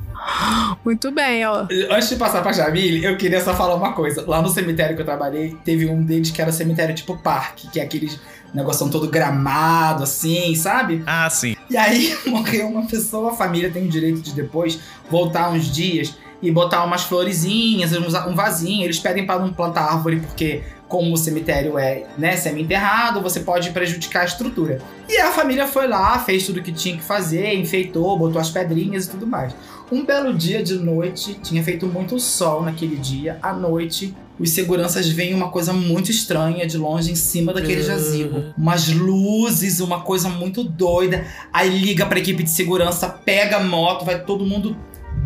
Muito bem, ó. Antes de passar pra Jamile, eu queria só falar uma coisa. Lá no cemitério que eu trabalhei, teve um deles que era cemitério tipo parque, que é aqueles negócio todo gramado, assim, sabe? Ah, sim. E aí morreu uma pessoa, a família tem o direito de depois voltar uns dias e botar umas florezinhas, um vasinho. Eles pedem para não plantar árvore porque como o cemitério é, né, semi-enterrado, você pode prejudicar a estrutura. E a família foi lá, fez tudo o que tinha que fazer, enfeitou, botou as pedrinhas e tudo mais. Um belo dia de noite, tinha feito muito sol naquele dia, à noite, os seguranças veem uma coisa muito estranha de longe em cima daquele jazigo. Umas luzes, uma coisa muito doida. Aí liga pra equipe de segurança, pega a moto, vai todo mundo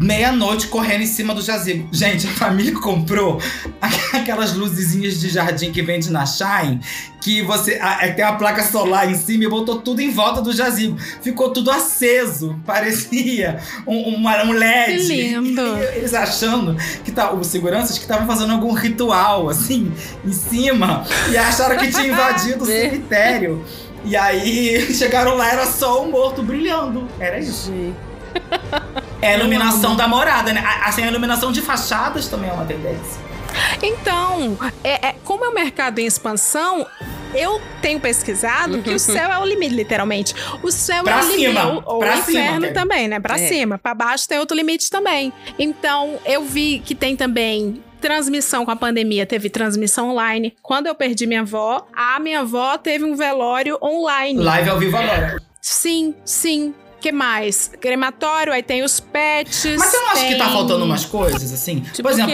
meia-noite correndo em cima do jazigo. Gente, a família comprou aquelas luzezinhas de jardim que vende na Shine, que você a- é, tem a placa solar em cima e botou tudo em volta do jazigo. Ficou tudo aceso, parecia um, uma- um LED. Que lindo. E eles achando que tá, os seguranças que estavam fazendo algum ritual, assim, em cima, e acharam que tinha invadido o cemitério. E aí chegaram lá, era só o morto brilhando. Era isso. É a iluminação da morada, né? Assim, a iluminação de fachadas também é uma tendência. Então, é, é- como é um mercado em expansão, eu tenho pesquisado que o céu é o limite, literalmente. O céu Pra é o limite. cima, Ou, pra o inferno cima, também, né? Pra É. cima. Pra baixo tem outro limite também. Então, eu vi que tem também. Transmissão com a pandemia, teve transmissão online. Quando eu perdi minha avó, a minha avó teve um velório online. Live ao vivo agora. Sim, sim. Que mais? Crematório, aí tem os pets. Mas você não acha que tá faltando umas coisas, assim? Tipo Por exemplo?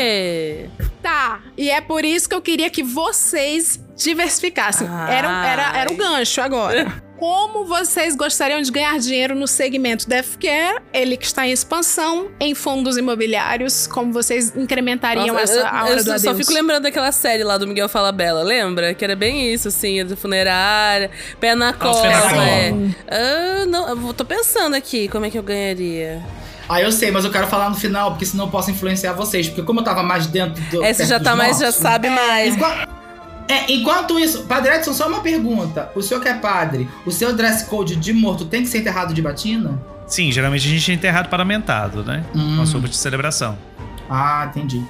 Tá, e é por isso que eu queria que vocês diversificassem. Ai. Era, era, era o gancho agora. Como vocês gostariam de ganhar dinheiro no segmento Death Care? Ele que está em expansão em fundos imobiliários. Como vocês incrementariam Nossa, essa eu, a hora eu do só, adeus? só fico lembrando daquela série lá do Miguel Falabella, lembra? Que era bem isso, assim, do funerária, pé na cola. é. Ah, não, eu tô pensando aqui como é que eu ganharia. Ah, eu sei, mas eu quero falar no final, porque senão eu posso influenciar vocês. Porque como eu tava mais dentro do. É, você perto já tá mais, já sabe mais. Enqua- É, enquanto isso, Padre Edson, só uma pergunta. O senhor que é padre, o seu dress code de morto tem que ser enterrado de batina? Sim, geralmente a gente é enterrado paramentado, né? Hum. Com a sopa de celebração. Ah, entendi.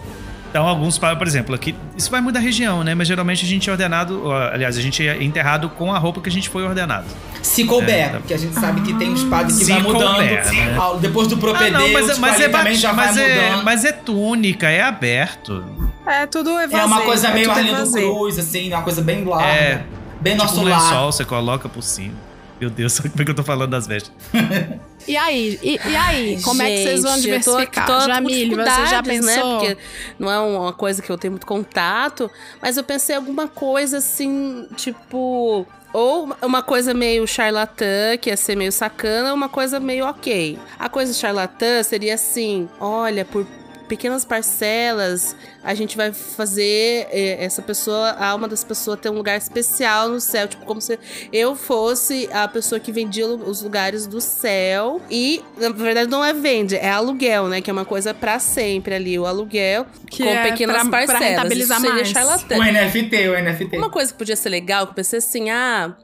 Então, alguns, por exemplo, aqui, isso vai muito da região, né? Mas geralmente a gente é ordenado, aliás, a gente é enterrado com a roupa que a gente foi ordenado. Se couber, É, tá. porque a gente sabe que tem os padres que Se vai mudando. couber, né? Ah, Depois do Ah, propedêutico, não, mas, mas ali é também já mas vai é, mudando. mas é túnica, é aberto. É tudo É evasê, uma coisa meio tudo Arlindo evasê. Cruz, assim, uma coisa bem larga. É, bem tipo nosso um lar. lençol, você coloca por cima. Meu Deus, como é que eu tô falando das vestes? E aí? E, e aí? Como é que vocês vão Gente, eu tô- diversificar? tô Jamile, você já dificuldades, Né? pensou? Porque não é uma coisa que eu tenho muito contato, mas eu pensei em alguma coisa assim, tipo. Ou uma coisa meio charlatã, que ia ser meio sacana, ou uma coisa meio ok. A coisa charlatã seria assim: olha, por pequenas parcelas, a gente vai fazer é, essa pessoa, a alma dessa pessoa ter um lugar especial no céu. Tipo, como se eu fosse a pessoa que vendia os lugares do céu. E, na verdade, não é vende, é aluguel, né? Que é uma coisa pra sempre ali. O aluguel Que com é pequenas pra- pra parcelas. rentabilizar Isso seria mais. O NFT, o NFT. Uma coisa que podia ser legal, que eu pensei assim, ah.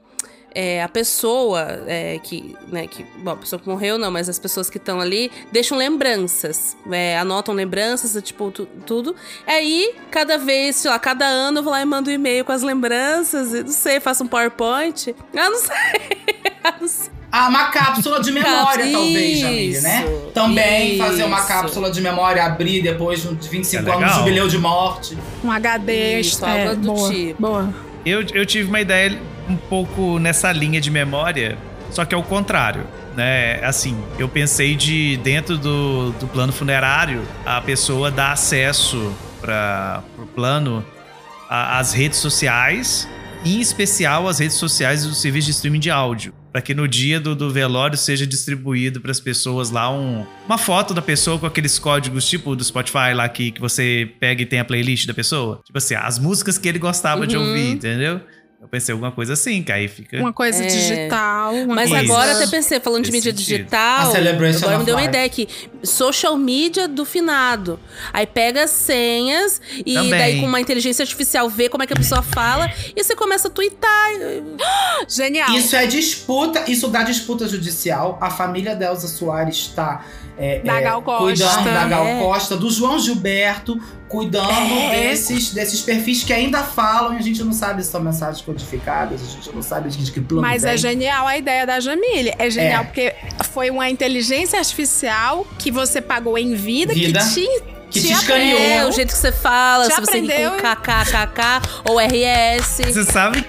É, a pessoa é, que, né, que. Bom, a pessoa que morreu não, mas as pessoas que estão ali deixam lembranças. é, anotam lembranças, tipo, tu- tudo. Aí, cada vez, sei lá, cada ano eu vou lá e mando um e-mail com as lembranças. e Não sei, faço um PowerPoint. Ah, não sei. Ah, não sei. Ah, uma cápsula de memória, talvez, Jamile, né? isso, Também fazer uma isso. cápsula de memória, abrir depois de 25 É anos, jubileu de morte. Um HD. Isso, é, algo do boa, tipo. Boa. Eu, eu tive uma ideia um pouco nessa linha de memória, só que é o contrário. Né? Assim, eu pensei de dentro do, do plano funerário, a pessoa dar acesso para o plano às redes sociais, em especial as redes sociais do serviço de streaming de áudio. Para que no dia do, do velório seja distribuído para as pessoas lá um, uma foto da pessoa com aqueles códigos tipo do Spotify lá que, que você pega e tem a playlist da pessoa. Tipo assim, as músicas que ele gostava de Uhum. ouvir, entendeu? Eu pensei alguma coisa assim, que aí fica. Uma coisa É. digital. Uma Mas coisa... agora até pensei, falando de Nesse mídia sentido. digital, A celebration agora me deu uma life. ideia aqui. Social media do finado. Aí pega as senhas e Também. daí com uma inteligência artificial vê como é que a pessoa fala e você começa a twittar. Genial. Isso é disputa, isso dá disputa judicial. A família da Elza Soares está é, Da é, Gal Costa. cuidando da Gal É. Costa, do João Gilberto, cuidando É. desses, desses perfis que ainda falam e a gente não sabe se são mensagens codificadas, a gente não sabe de, que plano Mas vem. é genial a ideia da Jamile. É genial É. porque foi uma inteligência artificial que você pagou em vida, Vida. que te, Que te te escaneou. É, o jeito que você fala, Já se você aprendeu? com KKKK ou RS. Você sabe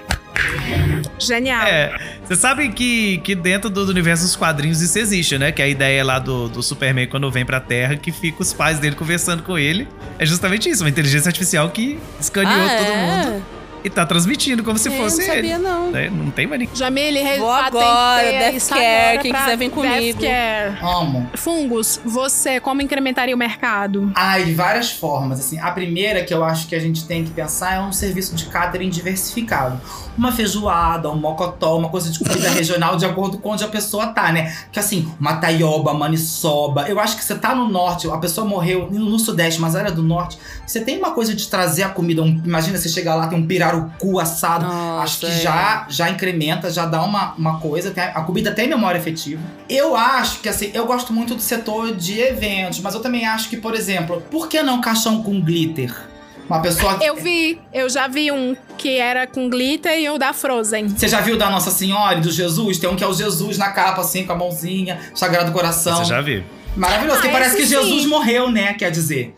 Genial. É, você sabe que, que dentro do, universo dos quadrinhos isso existe, né? Que a ideia lá do, do Superman quando vem pra Terra, que fica os pais dele conversando com ele. É justamente isso, uma inteligência artificial que escaneou Ah, todo é? mundo e tá transmitindo como se É, fosse não sabia, ele. não. né? Não tem mais ninguém. Jamile, re- Vou agora, Death Care, quem quiser vem comigo. Care. Amo. Fungos, você, como incrementaria o mercado? Ah, de várias formas. Assim, a primeira que eu acho que a gente tem que pensar é um serviço de catering diversificado. Uma feijoada, um mocotó, uma coisa de comida regional de acordo com onde a pessoa tá, né? Que assim, uma taioba, maniçoba. Eu acho que você tá no norte, a pessoa morreu no sudeste, mas era do norte. Você tem uma coisa de trazer a comida. um- imagina você chegar lá, tem um pirarucu assado. Nossa, acho que é. já, já incrementa, já dá uma, uma coisa. a comida tem memória afetiva. Eu acho que assim, eu gosto muito do setor de eventos, mas eu também acho que, por exemplo, por que não caixão com glitter? Uma pessoa. Eu vi, eu já vi um que era com glitter e o da Frozen. Você já viu o da Nossa Senhora e do Jesus? Tem um que é o Jesus na capa, assim, com a mãozinha, Sagrado Coração. Você já viu? Maravilhoso, Ah, que parece que esse Jesus sim. morreu, né? Quer dizer.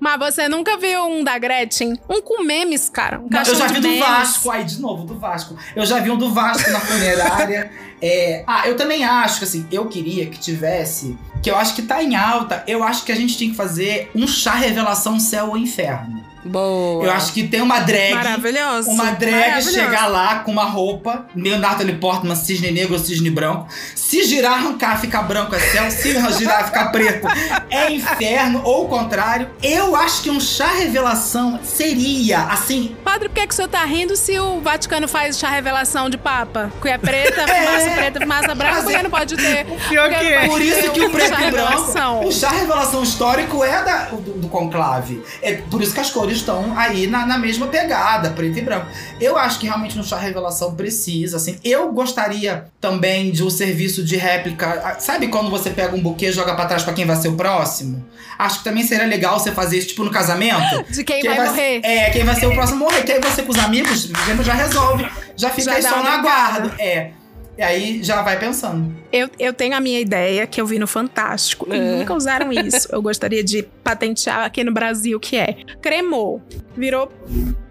Mas você nunca viu um da Gretchen? Um com memes, cara. Um Não, eu já vi do memes. Vasco, aí de novo, do Vasco. Eu já vi um do Vasco na funerária. É, ah, eu também acho que assim, eu queria que tivesse, que eu acho que tá em alta, eu acho que a gente tinha que fazer um chá revelação céu ou inferno. Boa. Eu acho que tem uma drag. Maravilhoso. Uma drag Maravilhoso. chegar lá com uma roupa, meio Natalie Portman, cisne negro ou cisne branco. Se girar, arrancar, ficar branco é céu. Se girar, ficar preto é inferno. Ou o contrário. Eu acho que um chá revelação seria, assim, Padre, por que, que o senhor tá rindo se o Vaticano faz chá revelação de Papa? Que é preta, fumaça preta, fumaça branca, por que não pode ter? Pior Por que é. Por isso que o preto e branco. O chá revelação histórico é da, do, do conclave. É por isso que as cores estão aí na, na mesma pegada, preto e branco. Eu acho que realmente no chá revelação precisa, assim. Eu gostaria também de um serviço de réplica. Ah, Sabe quando você pega um buquê e joga pra trás pra quem vai ser o próximo? Acho que também seria legal você fazer isso, tipo, no casamento. De quem vai morrer. É, quem vai ser o próximo morrer. Que aí você com os amigos, já resolve. Já fica Já aí só no aguardo. É. E aí já vai pensando. Eu, eu tenho a minha ideia que eu vi no Fantástico e É. nunca usaram isso. Eu gostaria de patentear aqui no Brasil, que é cremou, virou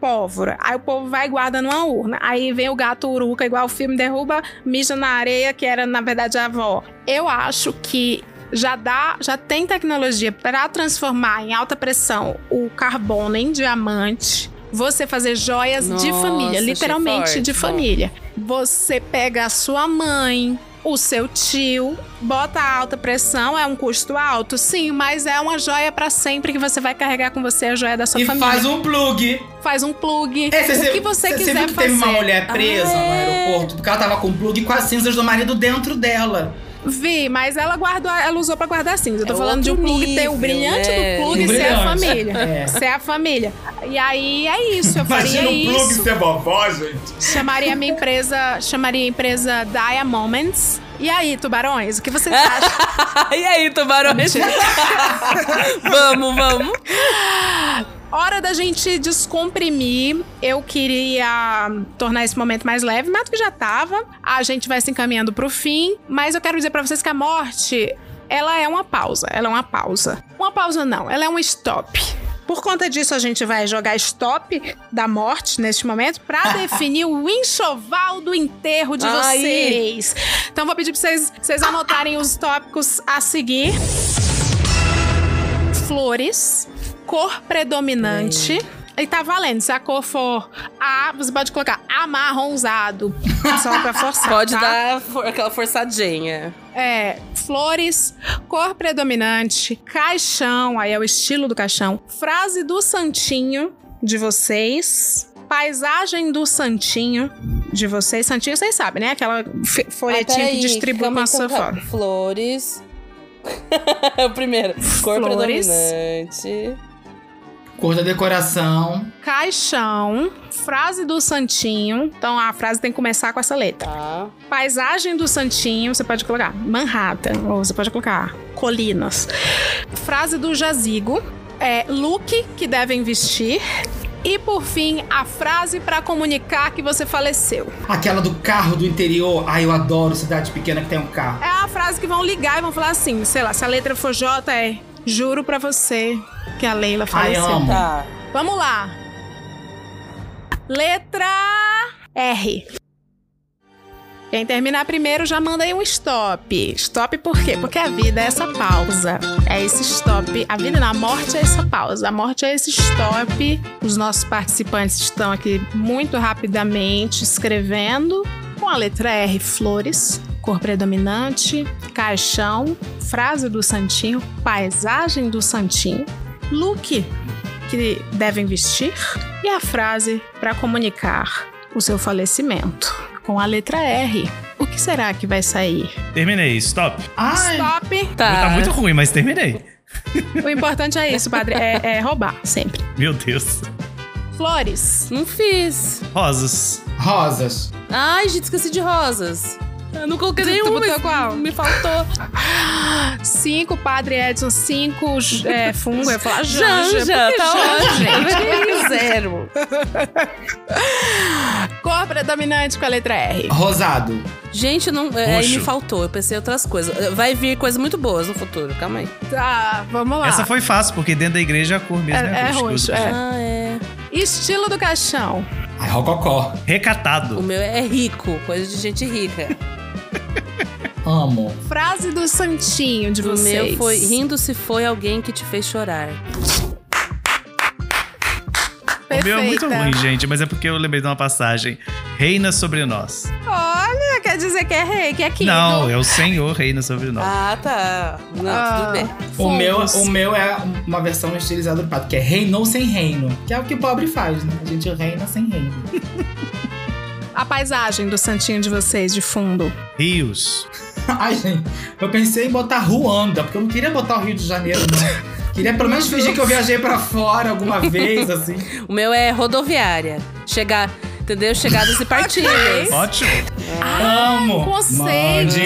pólvora. Aí o povo vai e guarda numa urna. Aí vem o gato uruca, igual o filme derruba, mija na areia, que era na verdade a avó. Eu acho que já dá, já tem tecnologia para transformar em alta pressão o carbono em diamante. Você fazer joias de Nossa, família, achei literalmente de família. Você pega a sua mãe, o seu tio, bota a alta pressão, é um custo alto, sim, mas é uma joia pra sempre que você vai carregar com você a joia da sua E família. faz um plug. Faz um plug. É, o que você, quiser viu que fazer. teve uma mulher presa Ah, no é. aeroporto porque ela tava com plug com as cinzas do marido dentro dela. Vi, mas ela guardou, ela usou pra guardar cinza. Eu tô É falando de um plug ter o nível, brilhante né? do plug O ser a família. É. Ser a família. E aí é isso, eu faria Imagina um plug isso. ser vovó, gente. Chamaria a minha empresa, chamaria a empresa Dia Moments. E aí, tubarões, o que vocês acham? e aí, tubarões? vamos, vamos. Hora da gente descomprimir. Eu queria tornar esse momento mais leve, mas que já tava. A gente vai se encaminhando pro fim, mas eu quero dizer pra vocês que a morte, ela é uma pausa. Ela é uma pausa. Uma pausa não, ela é um stop. Por conta disso, a gente vai jogar stop da morte neste momento pra definir o enxoval do enterro de vocês. Então, vou pedir pra vocês, vocês anotarem os tópicos a seguir: flores, cor predominante. E tá valendo. Se a cor for A, você pode colocar amarronzado. Só pra forçar. Pode tá? dar for- aquela forçadinha. É, flores, cor predominante, caixão, aí é o estilo do caixão. Frase do santinho de vocês. Paisagem do santinho de vocês. Santinho, vocês sabem, né? Aquela Ah, folhetinha que distribui calma com a aí, sua foto. Flores. o primeiro. Cor Flores. predominante. Cor da decoração. Caixão, frase do santinho. Então a frase tem que começar com essa letra. Tá. Paisagem do santinho, você pode colocar Manhattan, ou você pode colocar colinas. Frase do jazigo, é look que devem vestir. E por fim, a frase pra comunicar que você faleceu. Aquela do carro do interior. Ai, eu adoro cidade pequena que tem um carro. É a frase que vão ligar e vão falar assim, sei lá, se a letra for J é juro pra você que a Leila Ai, faleceu. amo. Tá. Vamos lá. Letra R. Quem terminar primeiro já manda aí um stop. Stop por quê? Porque a vida é essa pausa. É esse stop. A vida na morte é essa pausa. A morte é esse stop. Os nossos participantes estão aqui muito rapidamente escrevendo com a letra R, flores, cor predominante, caixão, frase do santinho, paisagem do santinho, look que devem vestir e a frase para comunicar o seu falecimento com a letra R. O que será que vai sair? Terminei, stop. Ai, Stop. Tá muito ruim, mas terminei. O importante é isso, padre. É, é roubar, sempre. Meu Deus. Flores. Não fiz. Rosas. rosas. Ai, gente, esqueci de rosas. Eu não coloquei Tu- tu botou qual? Me faltou. Cinco, padre Edson. Cinco, é, fungo. Eu ia falar janja. Janja, tá janja, gente? Zero. Cor predominante com a letra R. Rosado. Gente, não, é, aí me faltou. Eu pensei em outras coisas. Vai vir coisas muito boas no futuro. Calma aí. Tá, vamos lá. Essa foi fácil, porque dentro da igreja a cor mesmo É- é, é roxo, é. Ah, é. Estilo do caixão. Ai, rococó. O Recatado. meu é rico. Coisa de gente rica. Amo. Frase do santinho de O vocês. meu foi rindo se foi alguém que te fez chorar. O meu é muito Perfeita. ruim, gente, mas é porque eu lembrei de uma passagem. Reina sobre nós. Olha, quer dizer que é rei, que é King. Não, é o Senhor reina sobre nós. Ah, tá. Não, Ah. tudo bem. O meu, o meu é uma versão estilizada do pato, que é reinou sem reino. Que é o que o pobre faz, né? A gente reina sem reino. A paisagem do santinho de vocês, de fundo. Rios. Ai, gente, eu pensei em botar Ruanda, porque eu não queria botar o Rio de Janeiro, não. Queria pelo menos fingir que eu viajei pra fora alguma vez, assim. O meu é rodoviária. Chegar, entendeu? Chegadas e partidas. Ótimo. Amo! conceito.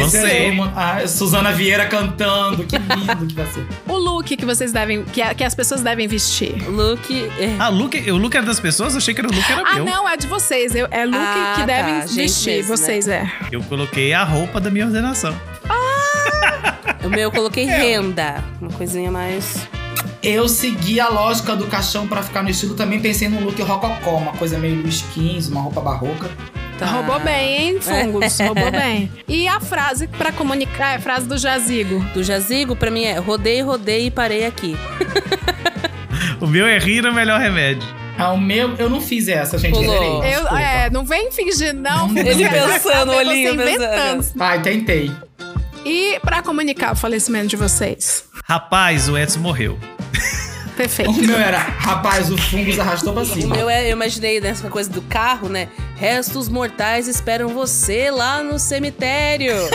Gostei. como- Ah, Suzana Vieira cantando. Que lindo que vai ser. O look que vocês devem. Que, a- que as pessoas devem vestir. Look. é- Ah, o look, o look era das pessoas? Eu achei que era o look era Ah, meu. não, é de vocês. Eu- é look Ah, que tá, devem vestir. mesmo, né? vocês, é. Eu coloquei a roupa da minha ordenação. O meu eu coloquei renda. Uma coisinha mais. Eu segui a lógica do caixão pra ficar no estilo. Também pensei num look rococó, uma coisa meio Luiz XV, uma roupa barroca. Tá. Roubou bem, hein, Fungos? Roubou bem. E a frase pra comunicar, é a frase do jazigo. Do jazigo, pra mim é rodei, rodei e parei aqui. O meu é rir é o melhor remédio. Ah, o meu, eu não fiz essa, gente. Pulou. Eu, desculpa. é, não vem fingir, não. Ele pensando, olhinho inventando. pensando. Ai, tentei. E pra comunicar o falecimento de vocês. Rapaz, o Edson morreu. Perfeito. O meu era, rapaz, o fungus arrastou pra O cima. meu é, eu imaginei nessa coisa do carro, né? Restos mortais esperam você lá no cemitério.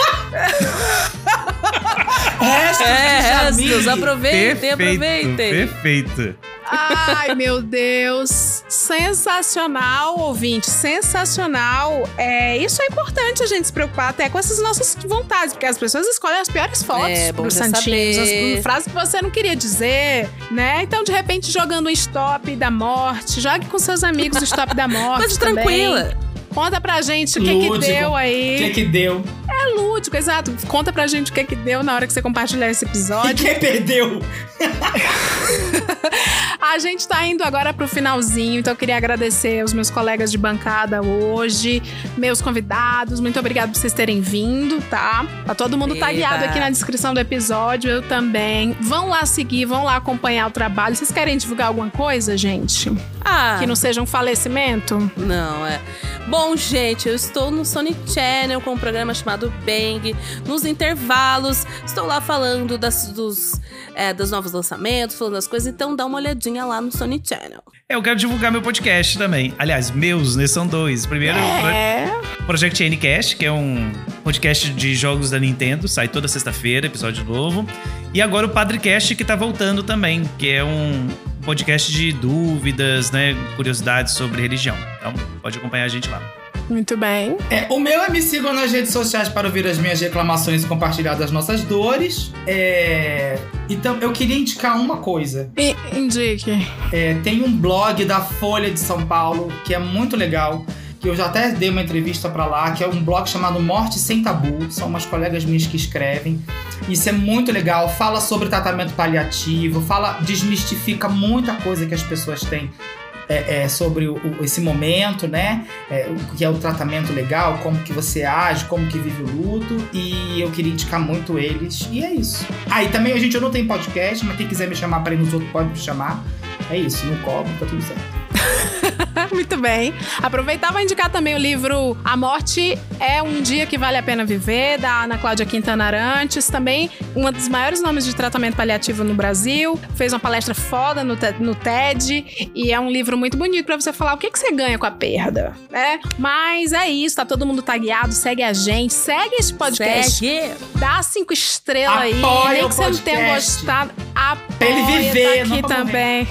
Restos é, restos. Aproveitem, aproveitem. Perfeito. Ai, meu Deus. Sensacional, ouvinte. Sensacional. É, isso é importante a gente se preocupar até com essas nossas vontades, porque as pessoas escolhem as piores fotos É, bom pros santinhos. As frases que você não queria dizer, né? Então, de repente, jogando um stop da morte. Jogue com seus amigos o stop da morte. Coisa também. Conta pra gente o que que deu aí. O que que deu? É lúdico, exato. Conta pra gente o que que deu na hora que você compartilhar esse E episódio. quem perdeu? A gente tá indo agora pro finalzinho, então eu queria agradecer aos meus colegas de bancada hoje, meus convidados. Muito obrigado por vocês terem vindo, tá? Tá todo mundo Eba. tagueado aqui na descrição do episódio, eu também. Vão lá seguir, vão lá acompanhar o trabalho. Vocês querem divulgar alguma coisa, gente? Ah, Que não seja um falecimento? Não, é. Bom, gente, eu estou no Sony Channel com um programa chamado Bang. Nos intervalos, estou lá falando das, dos, é, dos novos lançamentos, falando das coisas. Então dá uma olhadinha lá no Sony Channel. Eu quero divulgar meu podcast também. Aliás, meus, né? São dois. Primeiro, É. o Project Ncast, que é um podcast de jogos da Nintendo. Sai toda sexta-feira, episódio novo. E agora o Padrecast, que tá voltando também, que é um podcast de dúvidas, né? Curiosidades sobre religião. Então, pode acompanhar a gente lá. Muito bem. É, o meu é me sigam nas redes sociais para ouvir as minhas reclamações e compartilhar das nossas dores. É, Então, eu queria indicar uma coisa. Indique. É, tem um blog da Folha de São Paulo que é muito legal. Que eu já até dei uma entrevista pra lá, que é um blog chamado Morte Sem Tabu. São umas colegas minhas que escrevem. Isso é muito legal. Fala sobre tratamento paliativo, fala, desmistifica muita coisa que as pessoas têm é, é, sobre o- esse momento, né? É, o que é o tratamento legal, como que você age, como que vive o luto. E eu queria indicar muito eles. E é isso. Ah, e também, gente, eu não tenho podcast, mas quem quiser me chamar para ir nos outros pode me chamar. É isso, não cobro, tá tudo certo. Muito bem. Aproveitar e indicar também o livro A Morte é um Dia que Vale a Pena Viver, da Ana Cláudia Quintana Arantes. Também uma dos maiores nomes de tratamento paliativo no Brasil. Fez uma palestra foda no, no TED. E é um livro muito bonito pra você falar o que, que você ganha com a perda, né? Mas é isso, tá todo mundo tagueado. Segue a gente, segue esse podcast. Segue. Dá cinco estrelas aí. Apoia Nem o que você não tenha gostado. Apoia, Pra ele viver, tá aqui também.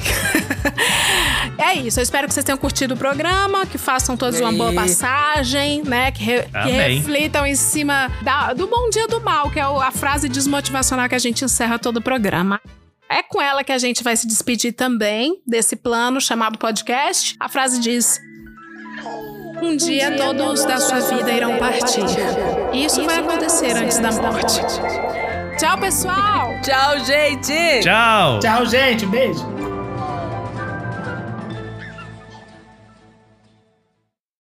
é isso. Eu espero que vocês tenham curtido o programa, que façam todos uma boa passagem, né? Que, re- que reflitam em cima da- do bom dia do mal, que é a frase desmotivacional que a gente encerra todo o programa. É com ela que a gente vai se despedir também desse plano chamado podcast. A frase diz: Um dia todos da sua vida irão partir. E isso vai acontecer antes da morte. Tchau, pessoal! Tchau, gente! Tchau! Tchau, gente. Um beijo.